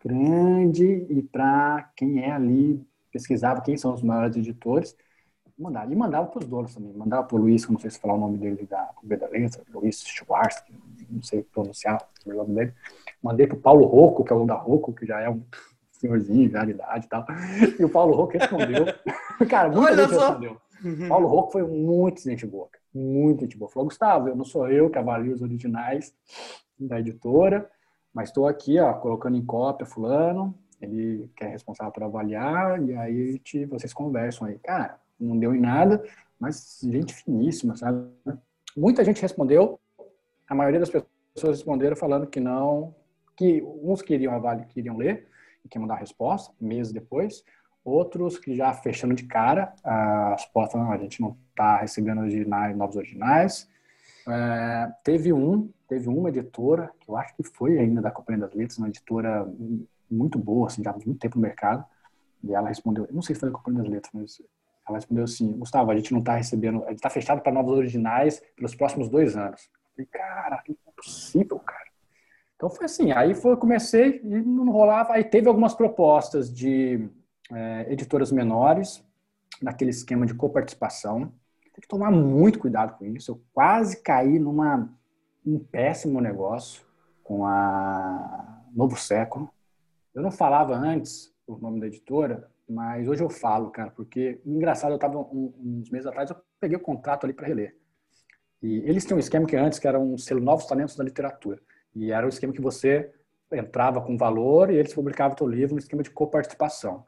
grande e para quem é ali, pesquisava quem são os maiores editores, mandava. E mandava para os donos também. Mandava para o Luiz, que não sei se falar o nome dele da B da Letra, Luiz Schwartz, não sei pronunciar o nome dele. Mandei para o Paulo Rocco, que é o da Rocco, que já é um senhorzinho já de idade e tal. E o Paulo Rocco respondeu. cara, muita Olha gente só. respondeu. Uhum. Paulo Rocco foi muito gente boa. Muito gente boa. Falou, Gustavo, eu não sou eu que avalio os originais da editora, mas estou aqui, ó, colocando em cópia fulano, ele que é responsável por avaliar, e aí te, vocês conversam aí. Cara, não deu em nada, mas gente finíssima, sabe? Muita gente respondeu, a maioria das pessoas responderam falando que não, que uns queriam avaliar, queriam ler, que mandar a resposta, meses depois. Outros que já fechando de cara a resposta, não, a gente não está recebendo originais, novos originais. É, teve um, teve uma editora, que eu acho que foi ainda da Companhia das Letras, uma editora muito boa, assim, já há muito tempo no mercado, e ela respondeu, não sei se foi da Companhia das Letras, mas ela respondeu assim, Gustavo, a gente não está recebendo, a gente está fechado para novos originais pelos próximos dois anos. Eu falei, cara, que é possível, cara. Então foi assim, aí foi, comecei e não rolava. Aí teve algumas propostas de é, editoras menores, naquele esquema de coparticipação. Tem que tomar muito cuidado com isso. Eu quase caí numa um péssimo negócio com a Novo Século. Eu não falava antes o nome da editora, mas hoje eu falo, cara, porque engraçado, eu estava um, uns meses atrás, eu peguei o contrato ali para reler. E eles tinham um esquema que antes que era um selo Novos Talentos da Literatura. E era um esquema que você entrava com valor e eles publicavam o teu livro no esquema de coparticipação.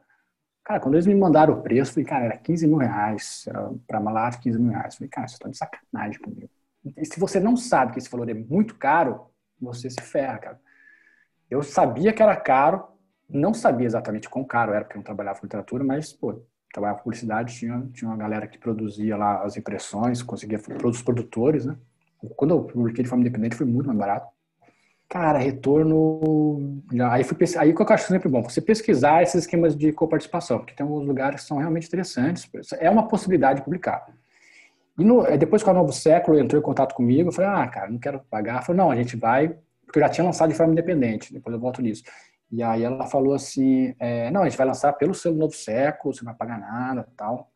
Cara, quando eles me mandaram o preço, falei, cara, era 15 mil reais, para de 15 mil reais. Falei, cara, você está de sacanagem comigo. E se você não sabe que esse valor é muito caro, você se ferra, cara. Eu sabia que era caro, não sabia exatamente quão caro era, porque eu não trabalhava com literatura, mas, pô, trabalhava com publicidade, tinha, tinha uma galera que produzia lá as impressões, conseguia, os produtores, né? Quando eu publiquei de forma independente, foi muito mais barato. Cara, retorno. Aí, fui, aí que eu acho sempre bom, você pesquisar esses esquemas de coparticipação, porque tem alguns lugares que são realmente interessantes. É uma possibilidade de publicar. E no, depois que o Novo Século entrou em contato comigo, eu falei, ah, cara, não quero pagar. Falei, não, a gente vai, porque eu já tinha lançado de forma independente, depois eu volto nisso. E aí ela falou assim, é, não, a gente vai lançar pelo selo Novo Século, você não vai pagar nada tal.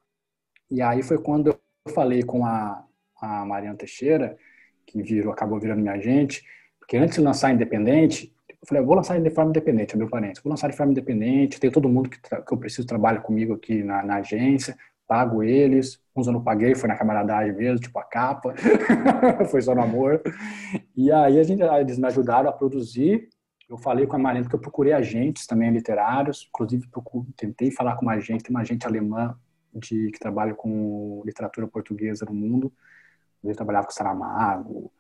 E aí foi quando eu falei com a, a Mariana Teixeira, que virou, acabou virando minha agente, Porque antes de lançar independente, eu falei, eu vou lançar de forma independente, meu parente. Vou lançar de forma independente, tem todo mundo que, que eu preciso trabalha comigo aqui na, na, agência, pago eles, uns eu não paguei, foi na camaradagem mesmo, tipo a capa, foi só no amor. E aí a gente, eles me ajudaram a produzir. Eu falei com a Marina que eu procurei agentes também literários, inclusive procuro, tentei falar com uma agente, tem uma agente alemã de, que trabalha com literatura portuguesa no mundo. Ele trabalhava com Saramago,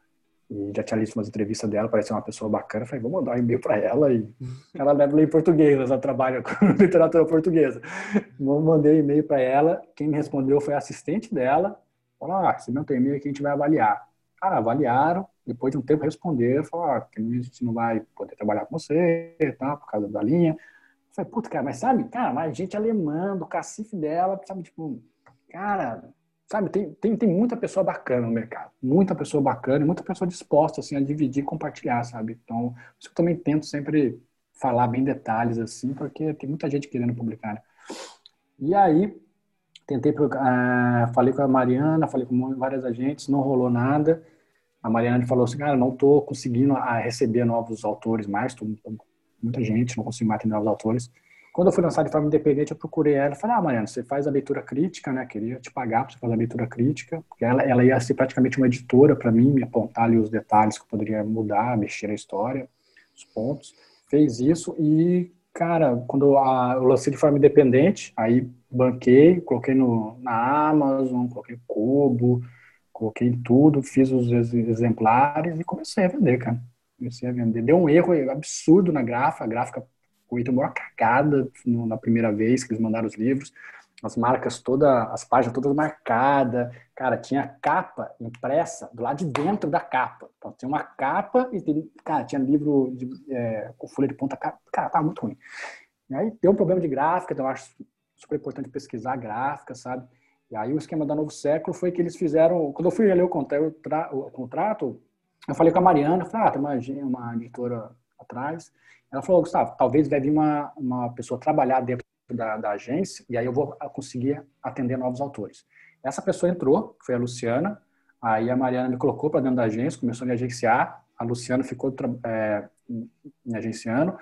e já tinha lido umas entrevistas dela, parecia uma pessoa bacana. Falei, vou mandar um e-mail para ela e ela deve ler em português, ela trabalha com literatura portuguesa. Mandei um e-mail para ela, quem me respondeu foi a assistente dela. Falou, ah, esse não tem e-mail que a gente vai avaliar. Cara, avaliaram, depois de um tempo responderam, falaram, ah, a gente não vai poder trabalhar com você, tá, por causa da linha. Eu falei, puta, cara, mas sabe, cara, mas gente alemã, do cacife dela, sabe, tipo, cara, sabe, tem, tem, tem muita pessoa bacana no mercado, muita pessoa bacana, muita pessoa disposta, assim, a dividir e compartilhar, sabe? Então, isso eu também tento sempre falar bem detalhes, assim, porque tem muita gente querendo publicar, né? E aí, tentei, uh, falei com a Mariana, falei com várias agentes, não rolou nada. A Mariana falou assim, cara, não tô conseguindo a receber novos autores mais, tô, tô, muita gente, não consigo mais ter novos autores. Quando eu fui lançar de forma independente, eu procurei ela e falei, ah, Mariana, você faz a leitura crítica, né? Queria te pagar para você fazer a leitura crítica, porque ela, ela ia ser praticamente uma editora para mim, me apontar ali os detalhes que eu poderia mudar, mexer na história, os pontos. Fez isso e, cara, quando a, eu lancei de forma independente, aí banquei, coloquei no, na Amazon, coloquei Kobo, coloquei tudo, fiz os exemplares e comecei a vender, cara. Comecei a vender. Deu um erro absurdo na gráfica, a gráfica o Ita uma cagada na primeira vez que eles mandaram os livros. As marcas todas, as páginas todas marcadas. Cara, tinha capa impressa do lado de dentro da capa. Então, tinha uma capa e, tem, cara, tinha livro de, é, com folha de ponta. Cara, tava muito ruim. E aí deu um problema de gráfica, então eu acho super importante pesquisar a gráfica, sabe? E aí o esquema da Novo Século foi que eles fizeram, quando eu fui ler o contrato eu falei com a Mariana, falei, ah, tem uma, uma editora atrás, ela falou, Gustavo, talvez vai vir uma, uma pessoa trabalhar dentro da, da agência e aí eu vou conseguir atender novos autores. Essa pessoa entrou, foi a Luciana, aí a Mariana me colocou para dentro da agência, começou a me agenciar, a Luciana ficou é, me agenciando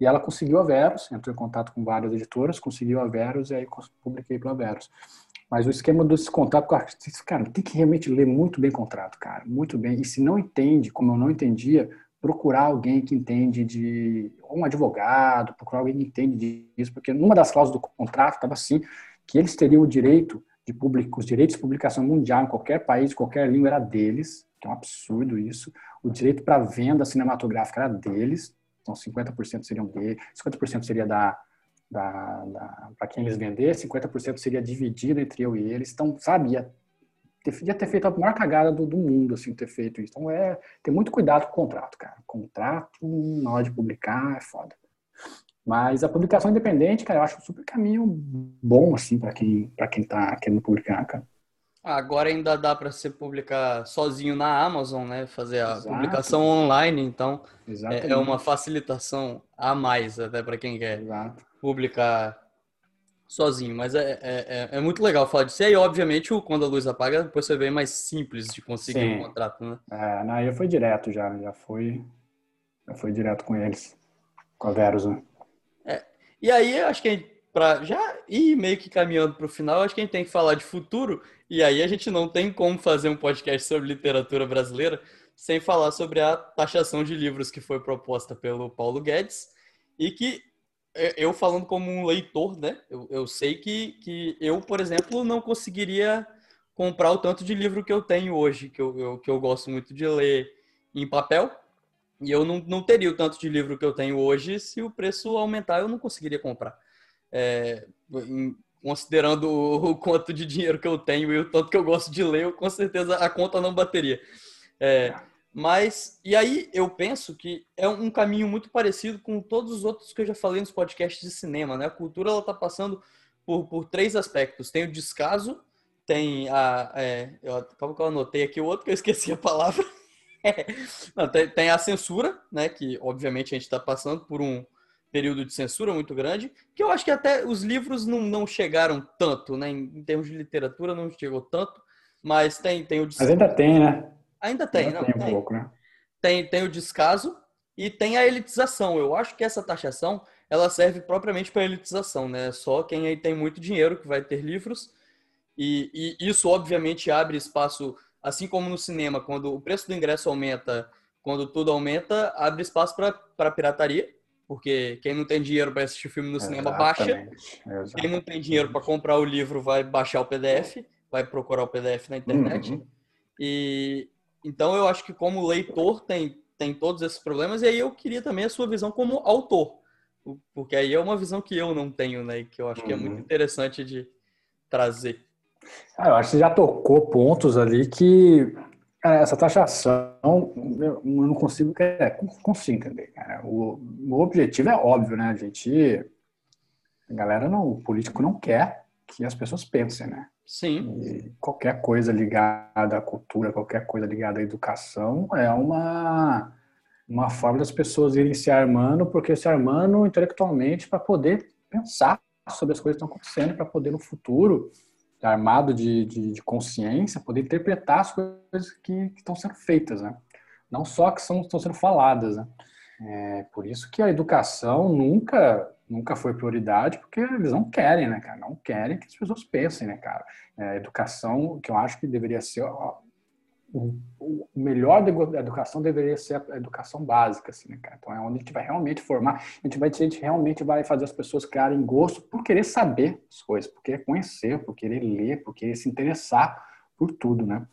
e ela conseguiu a Verus, entrou em contato com várias editoras, conseguiu a Verus e aí publiquei pela Verus. Mas o esquema desse contrato com o artista, cara, tem que realmente ler muito bem contrato, cara, muito bem. E se não entende, como eu não entendia, procurar alguém que entende de um advogado, procurar alguém que entende disso, porque numa das cláusulas do contrato estava assim que eles teriam o direito de publicar, os direitos de publicação mundial em qualquer país, qualquer língua era deles, que é um absurdo isso. O direito para venda cinematográfica era deles, então 50% seriam dele, 50% seria da, da, da para quem eles vender, 50% seria dividido entre eu e eles. Então, sabe, ia podia ter feito a maior cagada do, do, mundo, assim, ter feito isso. Então, é ter muito cuidado com o contrato, cara. Contrato, na hora de publicar, é foda. Mas a publicação independente, cara, eu acho um super caminho bom, assim, para quem, pra quem tá querendo publicar, cara. Agora ainda dá para você publicar sozinho na Amazon, né? Fazer a Exato. publicação online, então é, é, uma facilitação a mais até para quem quer Exato. publicar sozinho, mas é, é, é, é, muito legal falar disso. E aí, obviamente, o Quando a Luz Apaga depois foi bem mais simples de conseguir Sim. um contrato, né? É, não, eu fui direto já, já foi, já foi direto com eles, com a Verus, né? É, e aí, acho que para já ir meio que caminhando para o final, acho que a gente tem que falar de futuro, e aí a gente não tem como fazer um podcast sobre literatura brasileira sem falar sobre a taxação de livros que foi proposta pelo Paulo Guedes e que é, eu falando como um leitor, né? Eu, eu sei que, que eu, por exemplo, não conseguiria comprar o tanto de livro que eu tenho hoje, que eu, eu, que eu gosto muito de ler em papel. E eu não, não teria o tanto de livro que eu tenho hoje se o preço aumentar, eu não conseguiria comprar. É, em, considerando o, o, quanto de dinheiro que eu tenho e o tanto que eu gosto de ler, eu, com certeza a conta não bateria. É, mas, e aí eu penso que é um caminho muito parecido com todos os outros que eu já falei nos podcasts de cinema, né? A cultura, ela tá passando por, por três aspectos. Tem o descaso, tem a... É, eu, como que eu anotei aqui o outro que eu esqueci a palavra? Não, tem, tem, a censura, né? Que, obviamente, a gente está passando por um período de censura muito grande, que eu acho que até os livros não, não chegaram tanto, né? Em, em termos de literatura, não chegou tanto, mas tem, tem o descaso. Mas ainda tem, né? Ainda tem, não, tem um pouco, né? tem, tem o descaso e tem a elitização. Eu acho que essa taxação ela serve propriamente para elitização, né? Só quem aí tem muito dinheiro que vai ter livros e, e isso obviamente abre espaço, assim como no cinema, quando o preço do ingresso aumenta, quando tudo aumenta, abre espaço para pirataria, porque quem não tem dinheiro para assistir filme no cinema baixa, Exatamente. quem não tem dinheiro para comprar o livro vai baixar o PDF, vai procurar o PDF na internet. Uhum. E então eu acho que como leitor tem tem todos esses problemas, e aí eu queria também a sua visão como autor, porque aí é uma visão que eu não tenho, né, e que eu acho que é muito uhum. interessante de trazer. Ah, eu acho que você já tocou pontos ali que cara, essa taxação eu não consigo, é, consigo entender, cara. O, o objetivo é óbvio, né? A gente, a galera não, o político não quer que as pessoas pensem, né? Sim. E qualquer coisa ligada à cultura, qualquer coisa ligada à educação é uma, uma forma das pessoas irem se armando, porque se armando intelectualmente para poder pensar sobre as coisas que estão acontecendo, para poder no futuro, armado de, de, de, consciência, poder interpretar as coisas que, que estão sendo feitas, né? Não só que são, estão sendo faladas, né? É por isso que a educação nunca nunca foi prioridade, porque eles não querem, né, cara? Não querem que as pessoas pensem, né, cara? É, educação, que eu acho que deveria ser ó, o, melhor da educação deveria ser a educação básica, assim, né, cara? Então é onde a gente vai realmente formar, a gente vai, a gente realmente vai fazer as pessoas criarem gosto por querer saber as coisas, por querer conhecer, por querer ler, por querer se interessar por tudo, né?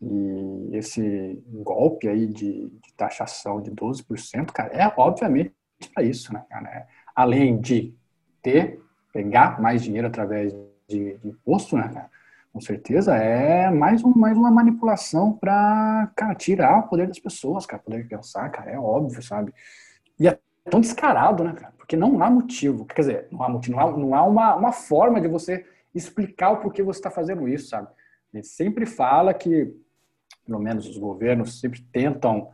E esse golpe aí de, de taxação de 12%, cara, é obviamente para isso, né, cara? É, além de ter, pegar mais dinheiro através de, de imposto, né, cara? Com certeza é mais, um, mais uma manipulação para, tirar o poder das pessoas, cara, poder pensar, cara, é óbvio, sabe? E é tão descarado, né, cara? Porque não há motivo, quer dizer, não há motivo, não há, não há uma, uma forma de você explicar o porquê você está fazendo isso, sabe? A gente sempre fala que, pelo menos os governos sempre tentam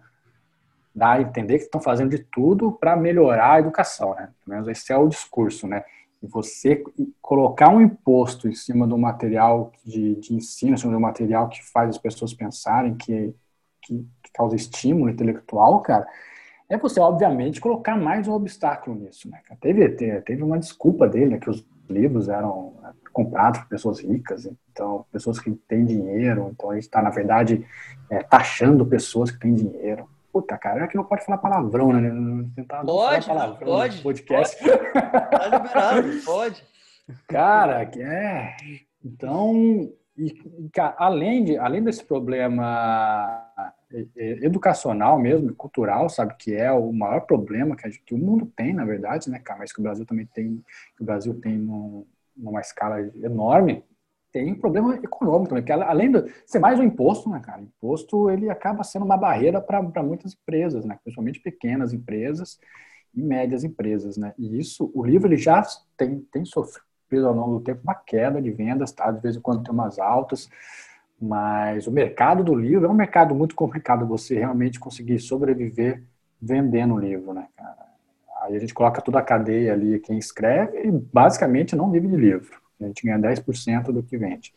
dar a entender que estão fazendo de tudo para melhorar a educação, né? Pelo menos esse é o discurso, né? E você colocar um imposto em cima do material de, de ensino, em cima do material que faz as pessoas pensarem, que, que, que causa estímulo intelectual, cara, é você, obviamente, colocar mais um obstáculo nisso, né? Teve, teve uma desculpa dele, né, que os livros eram comprados por pessoas ricas, então, pessoas que têm dinheiro, então a gente está, na verdade, é, taxando pessoas que têm dinheiro. Puta, cara, é que não pode falar palavrão, né? Tentar pode, falar palavrão pode. podcast. Pode. Tá liberado, pode. Cara, é. Então, e, além, de, além desse problema educacional mesmo, cultural, sabe, que é o maior problema que, gente, que o mundo tem, na verdade, né, cara, mas que o Brasil também tem, que o Brasil tem num, numa escala enorme, tem um problema econômico também, porque além de ser mais um imposto, né, cara? Imposto ele acaba sendo uma barreira para muitas empresas, né? Principalmente pequenas empresas e médias empresas, né? E isso, o livro ele já tem, tem sofrido ao longo do tempo uma queda de vendas, tá? De vez em quando tem umas altas, mas o mercado do livro é um mercado muito complicado você realmente conseguir sobreviver vendendo o livro, né, cara? Aí a gente coloca toda a cadeia ali, quem escreve, e basicamente não vive de livro. A gente ganha 10% do que vende.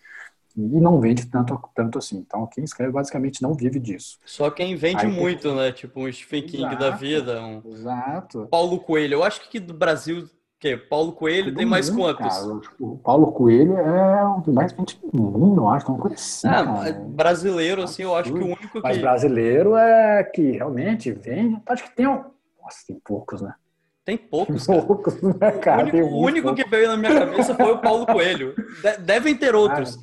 E não vende tanto, tanto assim. Então, quem escreve basicamente não vive disso. Só quem vende Aí, muito, né? Tipo um Stephen King exato, da vida. Um... Exato. Paulo Coelho. Eu acho que do Brasil, que Paulo Coelho tem mais mundo, quantos? Cara, o Paulo Coelho é o que mais vende no mundo, eu acho. Uma coisa assim, ah, brasileiro, assim, eu acho que o único que... Mas brasileiro é que realmente vende. Acho que tem... Nossa, tem poucos, né? Tem poucos, cara. Poucos, né, cara? O único, o único que veio na minha cabeça foi o Paulo Coelho. De devem ter outros.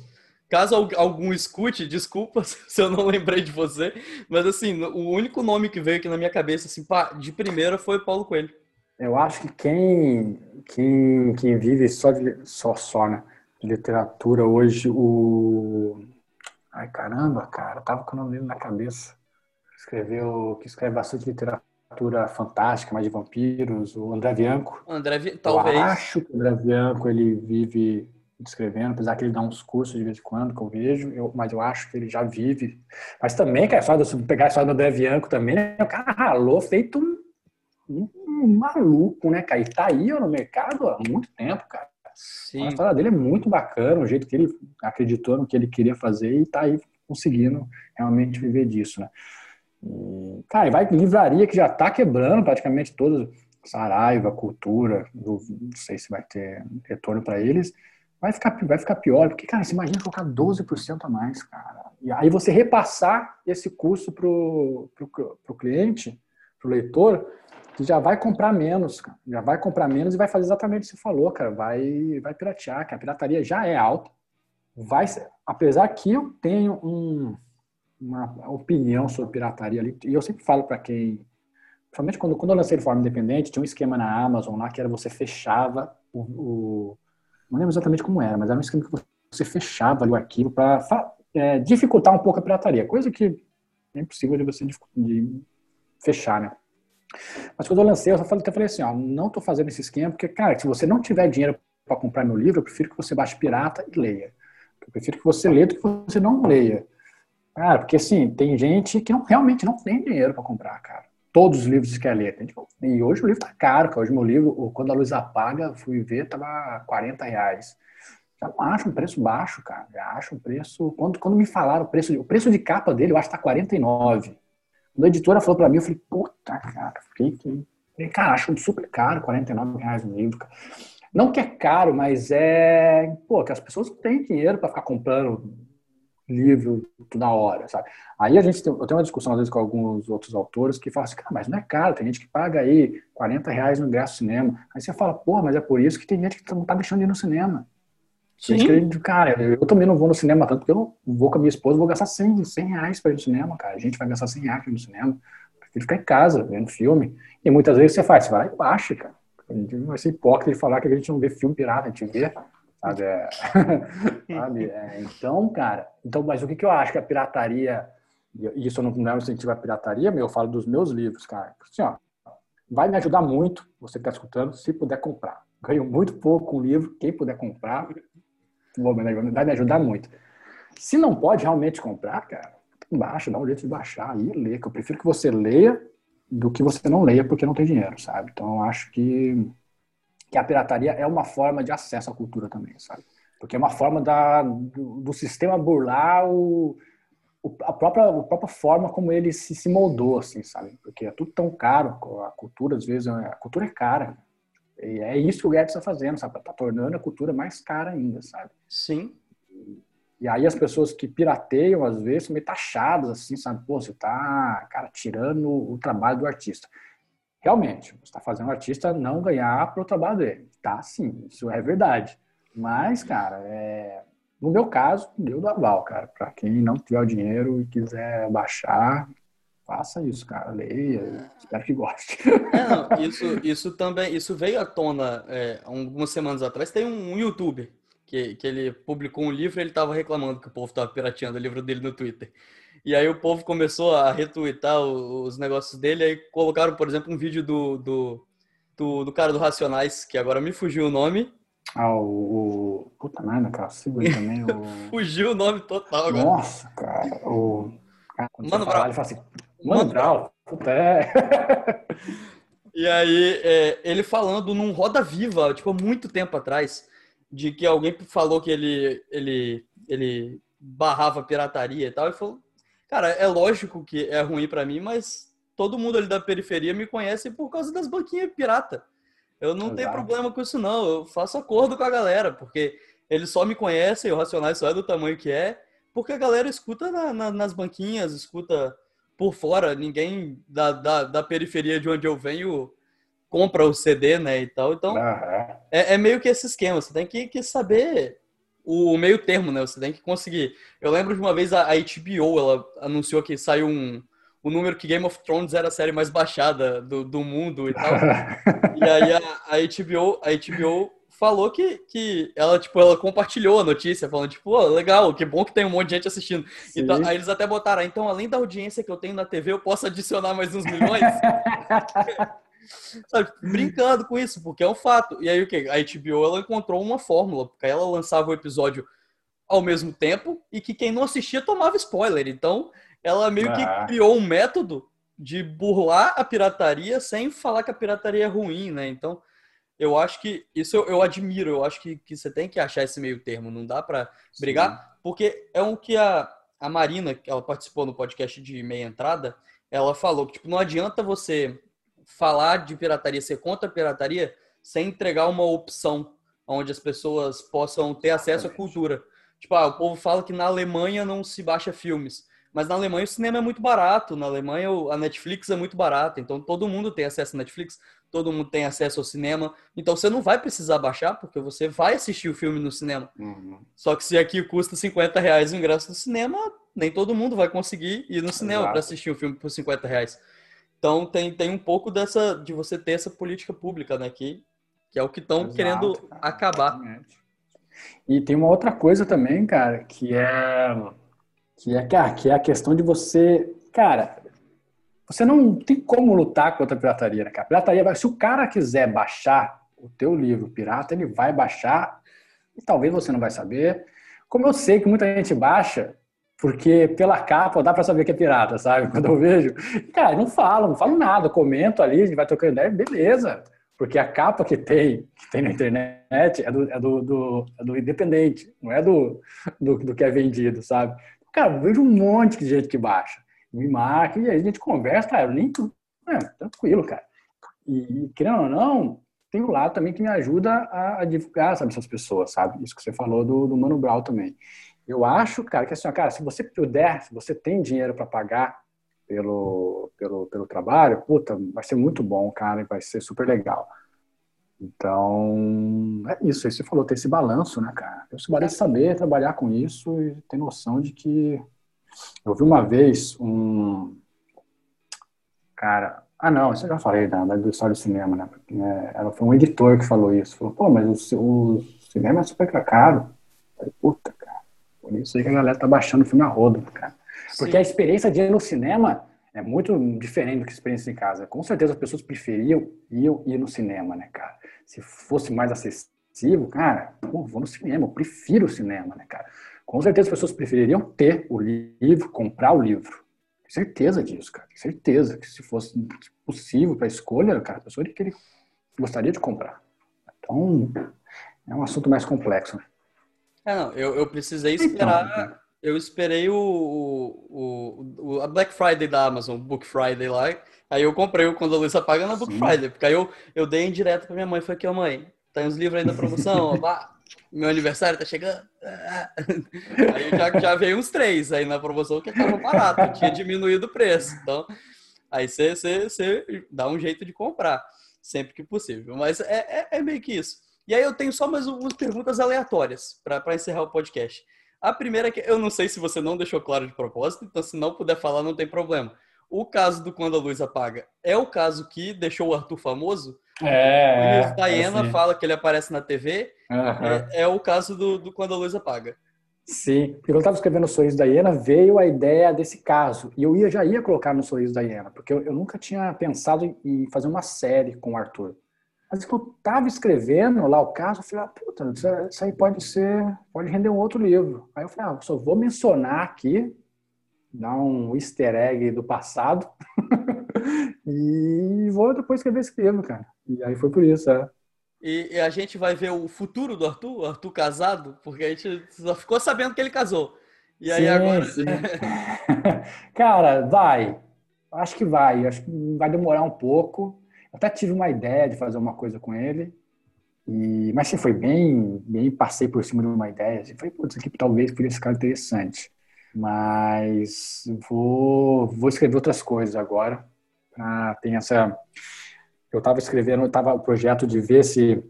Caso algum escute, desculpa se eu não lembrei de você, mas assim, o único nome que veio aqui na minha cabeça, assim, pá, de primeira foi o Paulo Coelho. Eu acho que quem, quem, quem vive só, de, só, só, né, de literatura hoje, o... Ai, caramba, cara, tava com o nome dele na cabeça. Escreveu, que escreve bastante literatura literatura fantástica, mais de vampiros, o André Bianco. André, talvez. Eu acho que o André Bianco ele vive escrevendo, apesar que ele dá uns cursos de vez em quando que eu vejo, eu, mas eu acho que ele já vive. Mas também, cara, só se pegar a história do André Bianco também, né, o cara ralou feito um, um, um, maluco, né, cara? E tá aí ó, no mercado há muito tempo, cara. Sim. A história dele é muito bacana, o jeito que ele acreditou no que ele queria fazer e tá aí conseguindo realmente viver disso, né? E, cara, vai livraria que já está quebrando praticamente todas, Saraiva, Cultura, não sei se vai ter retorno para eles, vai ficar, vai ficar pior, porque, cara, você imagina colocar 12% a mais, cara. E aí você repassar esse custo pro, pro cliente, pro leitor, que já vai comprar menos, cara. Já vai comprar menos e vai fazer exatamente o que você falou, cara. Vai, vai piratear, que a pirataria já é alta. Vai ser, apesar que eu tenho um, uma opinião sobre pirataria ali, e eu sempre falo para quem, principalmente quando, quando eu lancei de forma independente, tinha um esquema na Amazon lá que era você fechava o, o não lembro exatamente como era, mas era um esquema que você fechava ali o arquivo para é, dificultar um pouco a pirataria, coisa que é impossível de você de fechar, né? Mas quando eu lancei, eu só falei, assim, ó, não estou fazendo esse esquema, porque, cara, se você não tiver dinheiro para comprar meu livro, eu prefiro que você baixe pirata e leia. Eu prefiro que você leia do que você não leia. Cara, porque assim, tem gente que não, realmente não tem dinheiro para comprar, cara. Todos os livros que quer ler. E hoje o livro tá caro, cara. Hoje meu livro, Quando a Luz Apaga, fui ver, tava 40 reais. Já não acho um preço baixo, cara. Já acho um preço. Quando, quando me falaram o preço, de, o preço de capa dele, eu acho que tá 49. Quando a editora falou para mim, eu falei, puta, cara, fiquei. Falei, cara, acho super caro, 49 reais um livro, cara. Não que é caro, mas é. Pô, que as pessoas não têm dinheiro para ficar comprando livro toda hora, sabe? Aí a gente tem, eu tenho uma discussão às vezes com alguns outros autores que falam assim, cara, mas não é caro, tem gente que paga aí 40 reais no ingresso cinema. Aí você fala, pô, mas é por isso que tem gente que não tá deixando de ir no cinema. Sim. Gente, cara, eu também não vou no cinema tanto, porque eu não vou com a minha esposa, vou gastar 100, 100 reais para ir no cinema, cara. A gente vai gastar 100 reais no cinema. Prefiro ficar em casa, vendo filme. E muitas vezes você faz, você vai lá e baixa, cara. A gente não vai ser hipócrita de falar que a gente não vê filme pirata, a gente vê, sabe? É, sabe? É, então, cara, então, mas o que, que eu acho que a pirataria, e isso não, não é um incentivo à pirataria, eu falo dos meus livros, cara. Assim, ó, vai me ajudar muito, você que está escutando, se puder comprar. Ganho muito pouco com o livro, quem puder comprar, vai me ajudar muito. Se não pode realmente comprar, cara, baixa, dá um jeito de baixar e ler, que eu prefiro que você leia do que você não leia porque não tem dinheiro, sabe? Então eu acho que, que a pirataria é uma forma de acesso à cultura também, sabe? Porque é uma forma da, do, do sistema burlar o, o, a, própria, a própria forma como ele se, se moldou, assim, sabe? Porque é tudo tão caro, a cultura, às vezes, a cultura é cara. E é isso que o Guedes está fazendo, sabe? Está tornando a cultura mais cara ainda, sabe? Sim. E aí as pessoas que pirateiam, às vezes, são meio taxadas, assim, sabe? Pô, você está, cara, tirando o trabalho do artista. Realmente, você está fazendo o artista não ganhar para o trabalho dele. Tá, sim, isso é verdade. Mas, cara, é... no meu caso, deu do aval, cara. Para quem não tiver o dinheiro e quiser baixar, faça isso, cara. Leia, espero que goste. É, não, isso, isso também, isso veio à tona é, algumas semanas atrás. Tem um youtuber que, que ele publicou um livro e ele estava reclamando que o povo estava pirateando o livro dele no Twitter. E aí o povo começou a retweetar os negócios dele, aí colocaram, por exemplo, um vídeo do, do, do, do cara do Racionais, que agora me fugiu o nome. Ah, o... Puta merda, cara, segura também o... fugiu o nome total agora. Nossa, cara, o... Mano Brau. Ele fala assim, Mano, Mano Brau, puta, é... E aí, é, ele falando num Roda Viva, tipo, há muito tempo atrás, de que alguém falou que ele, ele, ele barrava pirataria e tal, e falou, cara, é lógico que é ruim para mim, mas todo mundo ali da periferia me conhece por causa das banquinhas pirata. Eu não Exato. tenho problema com isso, não. Eu faço acordo com a galera, porque eles só me conhecem, o Racionais só é do tamanho que é, porque a galera escuta na, na, nas banquinhas, escuta por fora. Ninguém da, da, da periferia de onde eu venho compra o CD, né, e tal. Então, uhum. é, é, meio que esse esquema. Você tem que, que saber o, o, meio termo, né? Você tem que conseguir. Eu lembro de uma vez a, a HBO, ela anunciou que saiu um, um número que Game of Thrones era a série mais baixada do, do mundo e tal. e aí a, a, HBO, a HBO falou que, que ela, tipo, ela compartilhou a notícia, falando, tipo, oh, legal, que bom que tem um monte de gente assistindo. Então, aí eles até botaram, então, além da audiência que eu tenho na TV, eu posso adicionar mais uns milhões? Sabe, brincando com isso, porque é um fato. E aí o que? A HBO ela encontrou uma fórmula, porque ela lançava o episódio ao mesmo tempo e que quem não assistia tomava spoiler. Então, ela meio ah. que criou um método de burlar a pirataria sem falar que a pirataria é ruim, né? Então, eu acho que isso eu, eu admiro, eu acho que, que você tem que achar esse meio termo, não dá para brigar, porque é um que a, a Marina, que ela participou no podcast de meia entrada, ela falou que tipo, não adianta você falar de pirataria, ser contra a pirataria, sem entregar uma opção onde as pessoas possam ter acesso à cultura. Tipo, ah, o povo fala que na Alemanha não se baixa filmes. Mas na Alemanha o cinema é muito barato, na Alemanha a Netflix é muito barata, então todo mundo tem acesso à Netflix, todo mundo tem acesso ao cinema, então você não vai precisar baixar, porque você vai assistir o filme no cinema. Uhum. Só que se aqui custa 50 reais o ingresso do cinema, nem todo mundo vai conseguir ir no cinema para assistir o filme por 50 reais. Então tem, tem um pouco dessa de você ter essa política pública, né? Que, é o que estão querendo acabar. E tem uma outra coisa também, cara, que é que é, cara, que é a questão de você, cara, você não tem como lutar contra a pirataria, né, cara? A pirataria vai, se o cara quiser baixar o teu livro pirata, ele vai baixar e talvez você não vai saber. Como eu sei que muita gente baixa, porque pela capa dá para saber que é pirata, sabe? Quando eu vejo, cara, não falo, não falo nada, comento ali, a gente vai trocando ideia, beleza. Porque a capa que tem, que tem na internet é do, é do, do, é do independente, não é do, do, do que é vendido, sabe? Cara, eu vejo um monte de gente que baixa, me marca, e aí a gente conversa, cara, nem tudo, é, tranquilo, cara. E, querendo ou não, tem um lado também que me ajuda a, a, divulgar, sabe, essas pessoas, sabe? Isso que você falou do, do Mano Brown também. Eu acho, cara, que assim, cara, se você puder, se você tem dinheiro para pagar pelo, pelo, pelo trabalho, puta, vai ser muito bom, cara, e vai ser super legal. Então, é isso. Aí você falou, ter esse balanço, né, cara? Eu gostaria de saber trabalhar com isso e ter noção de que. Eu vi uma vez um. Cara. Ah, não, isso eu já falei da, da história do cinema, né? É, ela foi um editor que falou isso. Falou, pô, mas o, o cinema é super caro. Eu falei, puta, cara. Por isso aí que a galera tá baixando o filme a rodo, cara. Porque Sim. a experiência de ir no cinema é muito diferente do que a experiência em casa. Com certeza as pessoas preferiam ir, ir no cinema, né, cara? Se fosse mais acessível, cara, pô, vou no cinema, eu prefiro o cinema, né, cara? Com certeza as pessoas prefeririam ter o livro, comprar o livro. Tenho certeza disso, cara. Tenho certeza que se fosse possível para escolha, cara, a pessoa que ele gostaria de comprar. Então, é um assunto mais complexo. Né? É, não, eu, eu precisei então, esperar. Então, eu esperei o, o, o, a Black Friday da Amazon, Book Friday lá, Aí eu comprei o Quando a Luz Apaga na Book Sim. Friday, porque aí eu, eu dei em direto pra minha mãe. Falei aqui, ó mãe, tem uns livros aí na promoção, meu aniversário tá chegando. Aí já, já veio uns três aí na promoção que tava barato, tinha diminuído o preço. Então, aí você dá um jeito de comprar, sempre que possível. Mas é, é, é meio que isso. E aí eu tenho só mais umas perguntas aleatórias para encerrar o podcast. A primeira é que eu não sei se você não deixou claro de propósito, então se não puder falar, não tem problema. O caso do Quando a Luz Apaga é o caso que deixou o Arthur famoso? É. O Diana é assim. fala que ele aparece na TV. Uhum. É, é, o caso do, do Quando a Luz Apaga. Sim, porque eu estava escrevendo o Sorriso da Hiena, veio a ideia desse caso. E eu ia, já ia colocar no Sorriso da Hiena, porque eu, eu nunca tinha pensado em fazer uma série com o Arthur. Mas que eu estava escrevendo lá o caso, eu falei, ah, puta, isso aí pode ser, pode render um outro livro. Aí eu falei, ah, só vou mencionar aqui dar um easter egg do passado e vou depois escrever esse livro, cara. E aí foi por isso, é. E, e, a gente vai ver o futuro do Arthur, o Arthur casado, porque a gente só ficou sabendo que ele casou. E aí sim, agora. Sim. cara, vai. Acho que vai. Acho que vai demorar um pouco. Eu até tive uma ideia de fazer uma coisa com ele. E, mas sim, foi bem, bem passei por cima de uma ideia. Assim, falei, putz, aqui talvez poderia ficar interessante. Mas vou, vou escrever outras coisas agora. Ah, tem essa. Eu estava escrevendo, estava o projeto de ver se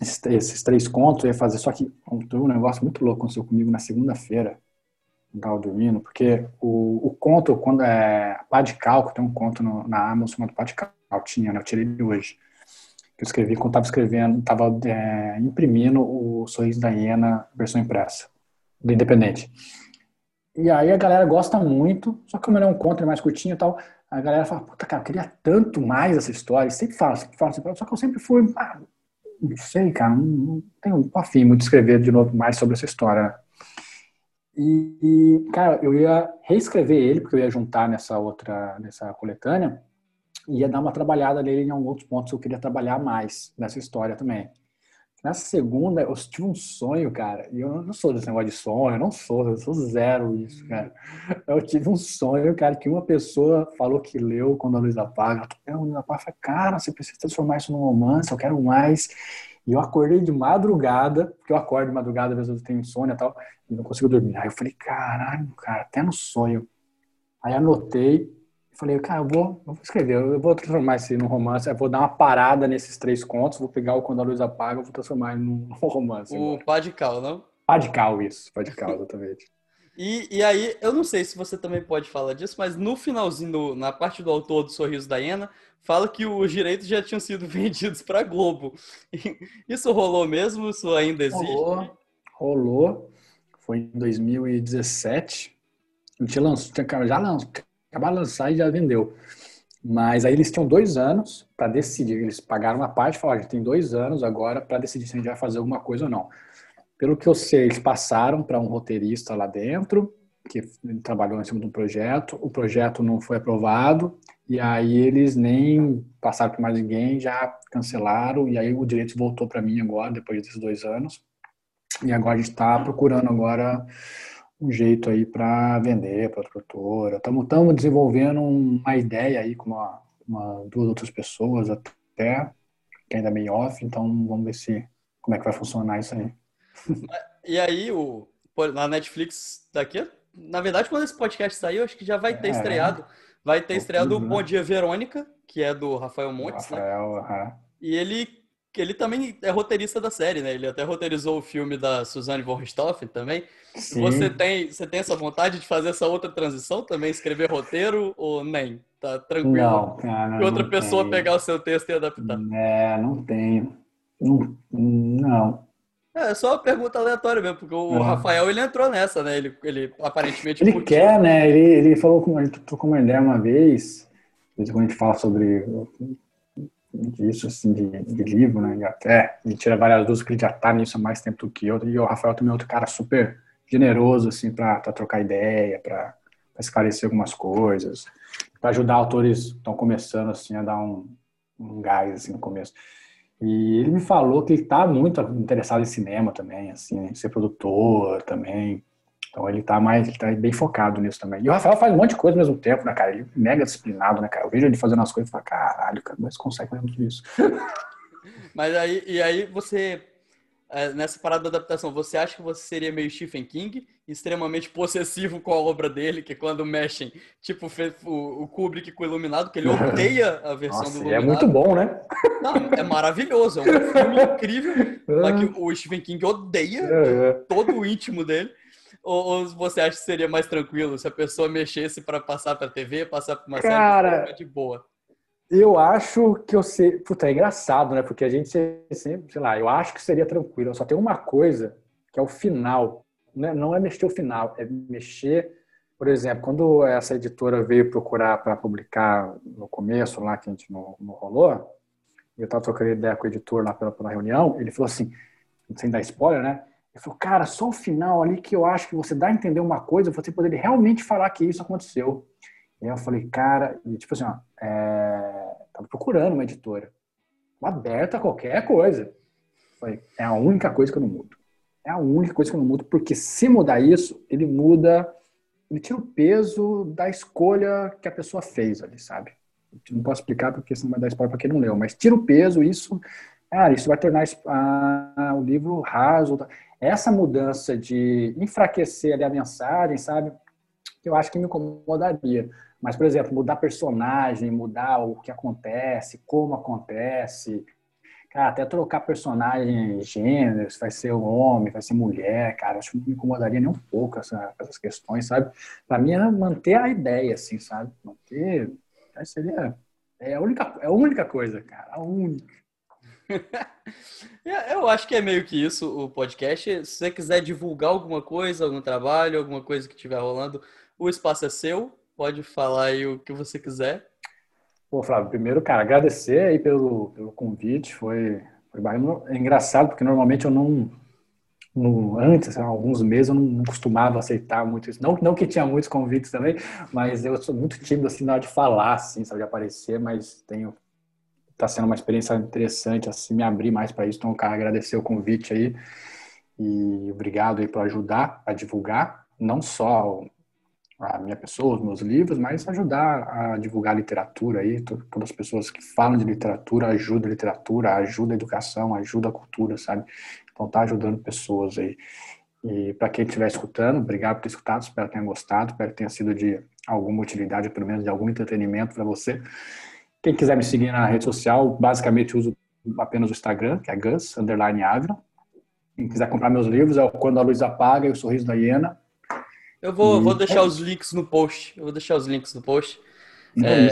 esses, esses três contos eu ia fazer, só que um negócio muito louco aconteceu comigo na segunda-feira. Dormindo, porque o, o conto, quando é pá de calco, tem um conto no, na Amazon chamado pá de calco, tinha, né? Eu tirei de hoje. Eu escrevi quando estava escrevendo, estava é, imprimindo o Sorriso da Hiena, versão impressa, do Independente. E aí a galera gosta muito, só que como ele é um conto mais curtinho e tal, a galera fala, puta, cara, eu queria tanto mais essa história. fala, sempre fala, sempre só que eu sempre fui, ah, não sei, cara, não, não tenho afim muito de escrever de novo mais sobre essa história. E, e, cara, eu ia reescrever ele, porque eu ia juntar nessa outra, nessa coletânea, e ia dar uma trabalhada nele em alguns pontos que eu queria trabalhar mais nessa história também. Na segunda, eu tive um sonho, cara, e eu não sou desse negócio de sonho, eu não sou, eu sou zero isso, cara. Eu tive um sonho, cara, que uma pessoa falou que leu quando a Luísa apaga. A Luísa apaga, cara, você precisa transformar isso num romance, eu quero mais. E eu acordei de madrugada, porque eu acordo de madrugada, às vezes eu tenho insônia e tal, e não consigo dormir. Aí eu falei, caralho, cara, até no sonho. Aí anotei, falei, cara, eu vou, eu vou escrever, eu vou transformar isso num romance, eu vou dar uma parada nesses três contos, vou pegar o Quando a Luz Apaga, eu vou transformar num, num romance. O Pá de Cal, não? Pá de Cal, isso, Pá de Cal, exatamente. E, e aí, eu não sei se você também pode falar disso, mas no finalzinho, na parte do autor do Sorriso da Hiena, fala que os direitos já tinham sido vendidos para Globo. Isso rolou mesmo? Isso ainda existe? Rolou, rolou. Foi em 2017. A gente lançou, já lançou, acabaram de lançar e já vendeu. Mas aí eles tinham dois anos para decidir. Eles pagaram uma parte e falaram: a gente tem dois anos agora para decidir se a gente vai fazer alguma coisa ou não. Pelo que eu sei, eles passaram para um roteirista lá dentro, que trabalhou em cima de um projeto. O projeto não foi aprovado, e aí eles nem passaram para mais ninguém, já cancelaram, e aí o direito voltou para mim agora, depois desses dois anos. E agora a gente está procurando agora um jeito aí para vender para a produtora. Estamos desenvolvendo uma ideia aí com uma, uma, duas outras pessoas até, que ainda é meio off, então vamos ver se como é que vai funcionar isso aí. E aí, o, na Netflix daqui, na verdade, quando esse podcast sair, acho que já vai ter é, estreado. Vai ter estreado o Bom né? Dia Verônica, que é do Rafael Montes, né? Rafael, né? Uhum. E ele ele também é roteirista da série, né? Ele até roteirizou o filme da Suzanne von Richthofen também. Sim. Você tem, você tem essa vontade de fazer essa outra transição também, escrever roteiro ou nem? Tá tranquilo? Não, cara, que outra pessoa tenho. pegar o seu texto e adaptar. É, não tenho. Não. não. É, só uma pergunta aleatória mesmo, porque o Rafael ele entrou nessa, né? Ele, ele aparentemente. Ele curtiu. quer, né? Ele, ele falou com. Ele trocou uma ideia uma vez, quando a gente fala sobre disso, assim, de, de livro, né? E até ele tira várias dúvidas que ele já tá nisso há mais tempo do que eu. E o Rafael também é outro cara super generoso, assim, para trocar ideia, para esclarecer algumas coisas, para ajudar autores que estão começando, assim, a dar um, um gás, assim, no começo. E ele me falou que ele tá muito interessado em cinema também, assim, em ser produtor também. Então ele tá mais, ele tá bem focado nisso também. E o Rafael faz um monte de coisa ao mesmo tempo, né, cara? Ele é mega disciplinado, né, cara? Eu vejo ele fazendo as coisas e falo, caralho, cara, mas consegue mesmo tudo isso. Mas aí, e aí você, é, nessa parada da adaptação, você acha que você seria meio Stephen King, extremamente possessivo com a obra dele, que quando mexem, tipo o Kubrick com o Iluminado, que ele odeia a versão Nossa, do Iluminado. é muito bom, né? Não, é maravilhoso, é um filme incrível, só que o Stephen King odeia todo o íntimo dele. Ou, ou, você acha que seria mais tranquilo se a pessoa mexesse para passar para TV, passar para uma Cara, série de boa? Eu acho que eu sei. Puta, é engraçado, né? Porque a gente sempre, sei lá, eu acho que seria tranquilo. Só tem uma coisa que é o final. Né? Não é mexer o final, é mexer. Por exemplo, quando essa editora veio procurar para publicar no começo, lá que a gente não, não rolou, eu estava trocando ideia com o editor lá pela, pela reunião, ele falou assim, sem dar spoiler, né? Ele falou, cara, só o final ali que eu acho que você dá a entender uma coisa, você poderia realmente falar que isso aconteceu. E aí eu falei, cara, e tipo assim, ó, é... tava procurando uma editora. Aberta a qualquer coisa. Falei, é a única coisa que eu não mudo. É a única coisa que eu não mudo, porque se mudar isso, ele muda, ele tira o peso da escolha que a pessoa fez ali, sabe? Não posso explicar porque senão vai dar spoiler para quem não leu, mas tira o peso, isso, cara, isso vai tornar ah, o livro raso. Tá? essa mudança de enfraquecer a mensagem, sabe? Eu acho que me incomodaria. Mas, por exemplo, mudar personagem, mudar o que acontece, como acontece, cara, até trocar personagem, gênero, se vai ser homem, vai ser mulher, cara, acho que não me incomodaria nem um pouco essa, essas questões, sabe? Para mim é manter a ideia, assim, sabe? Manter, seria é a única, é a única coisa, cara, a única. É, eu acho que é meio que isso o podcast. Se você quiser divulgar alguma coisa, algum trabalho, alguma coisa que estiver rolando, o espaço é seu. Pode falar aí o que você quiser. Pô, Flávio, primeiro, cara, agradecer aí pelo, pelo convite. Foi, foi é engraçado, porque normalmente eu não. No, antes, há alguns meses, eu não, não, costumava aceitar muito isso. Não, não que tinha muitos convites também, mas eu sou muito tímido assim na hora de falar, assim, sabe, de aparecer, mas tenho está sendo uma experiência interessante, assim, me abrir mais para isso. Então, quero agradecer o convite aí e obrigado aí por ajudar a divulgar, não só a minha pessoa, os meus livros, mas ajudar a divulgar a literatura aí, todas as pessoas que falam de literatura, ajuda a literatura, ajuda a educação, ajuda a cultura, sabe? Então tá ajudando pessoas aí. E para quem estiver escutando, obrigado por ter escutado, espero que tenha gostado, espero que tenha sido de alguma utilidade, pelo menos de algum entretenimento para você. Quem quiser me seguir na rede social, basicamente uso apenas o Instagram, que é Gus, underline Avila. Quem quiser comprar meus livros é o Quando a Luz Apaga e o Sorriso da Hiena. Eu vou, vou deixar os links no post. Eu vou deixar os links no post. É, é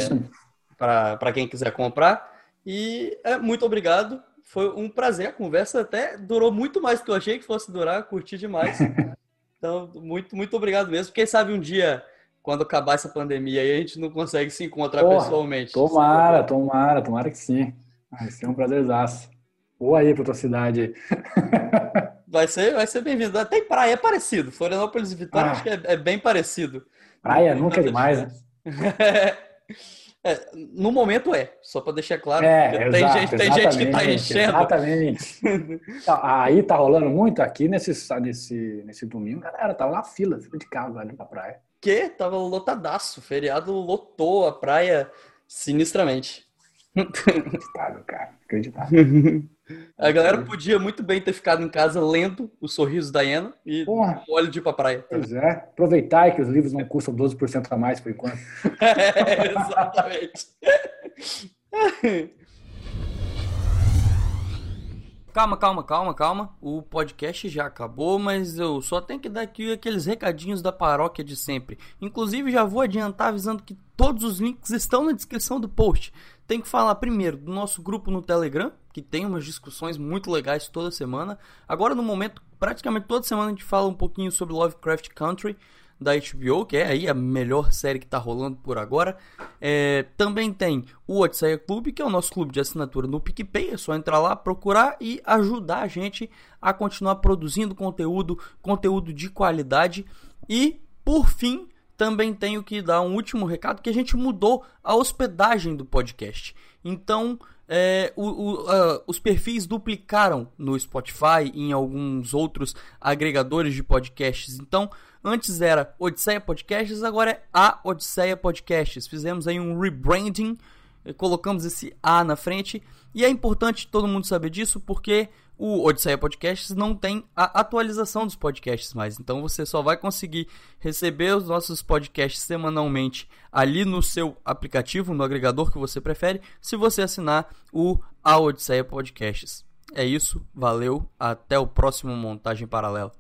para quem quiser comprar. E é, muito obrigado. Foi um prazer. A conversa até durou muito mais do que eu achei que fosse durar. Curti demais. Então, muito, muito obrigado mesmo. Quem sabe um dia quando acabar essa pandemia e a gente não consegue se encontrar Porra, pessoalmente. Tomara, tomara, tomara que sim. Vai ser um prazerzaço. Ou aí pra tua cidade. vai ser, vai ser bem-vindo. Tem praia, é parecido. Florianópolis e Vitória ah, acho que é, é, bem parecido. Praia nunca é demais, né? É, no momento é, só para deixar claro. É, tem, exato, gente, tem gente que tá enchendo. Exatamente. Tá, aí tá rolando muito aqui nesse, nesse, nesse domingo, galera, tava na fila, fila de carro ali pra praia que tava lotadaço. O feriado lotou a praia sinistramente. Acreditável, cara. Acreditável. A galera podia muito bem ter ficado em casa lendo O Sorriso da Hiena e Porra. olho de ir pra praia. Pois é. Aproveitar que os livros não custam 12% a mais por enquanto. É, exatamente. Calma, calma, calma, calma. O podcast já acabou, mas eu só tenho que dar aqui aqueles recadinhos da paróquia de sempre. Inclusive, já vou adiantar avisando que todos os links estão na descrição do post. Tem que falar primeiro do nosso grupo no Telegram, que tem umas discussões muito legais toda semana. Agora, no momento, praticamente toda semana a gente fala um pouquinho sobre Lovecraft Country da HBO, que é aí a melhor série que está rolando por agora. É, também tem o Odisseia Clube, que é o nosso clube de assinatura no PicPay. É só entrar lá, procurar e ajudar a gente a continuar produzindo conteúdo, conteúdo de qualidade. E, por fim, também tenho que dar um último recado que a gente mudou a hospedagem do podcast. Então, é, o, o, uh, os perfis duplicaram no Spotify e em alguns outros agregadores de podcasts. Então, Antes era Odisseia Podcasts, agora é a Odisseia Podcasts. Fizemos aí um rebranding, colocamos esse A na frente. E é importante todo mundo saber disso porque o Odisseia Podcasts não tem a atualização dos podcasts mais. Então você só vai conseguir receber os nossos podcasts semanalmente ali no seu aplicativo, no agregador que você prefere, se você assinar o A Odisseia Podcasts. É isso, valeu, até o próximo Montagem Paralela.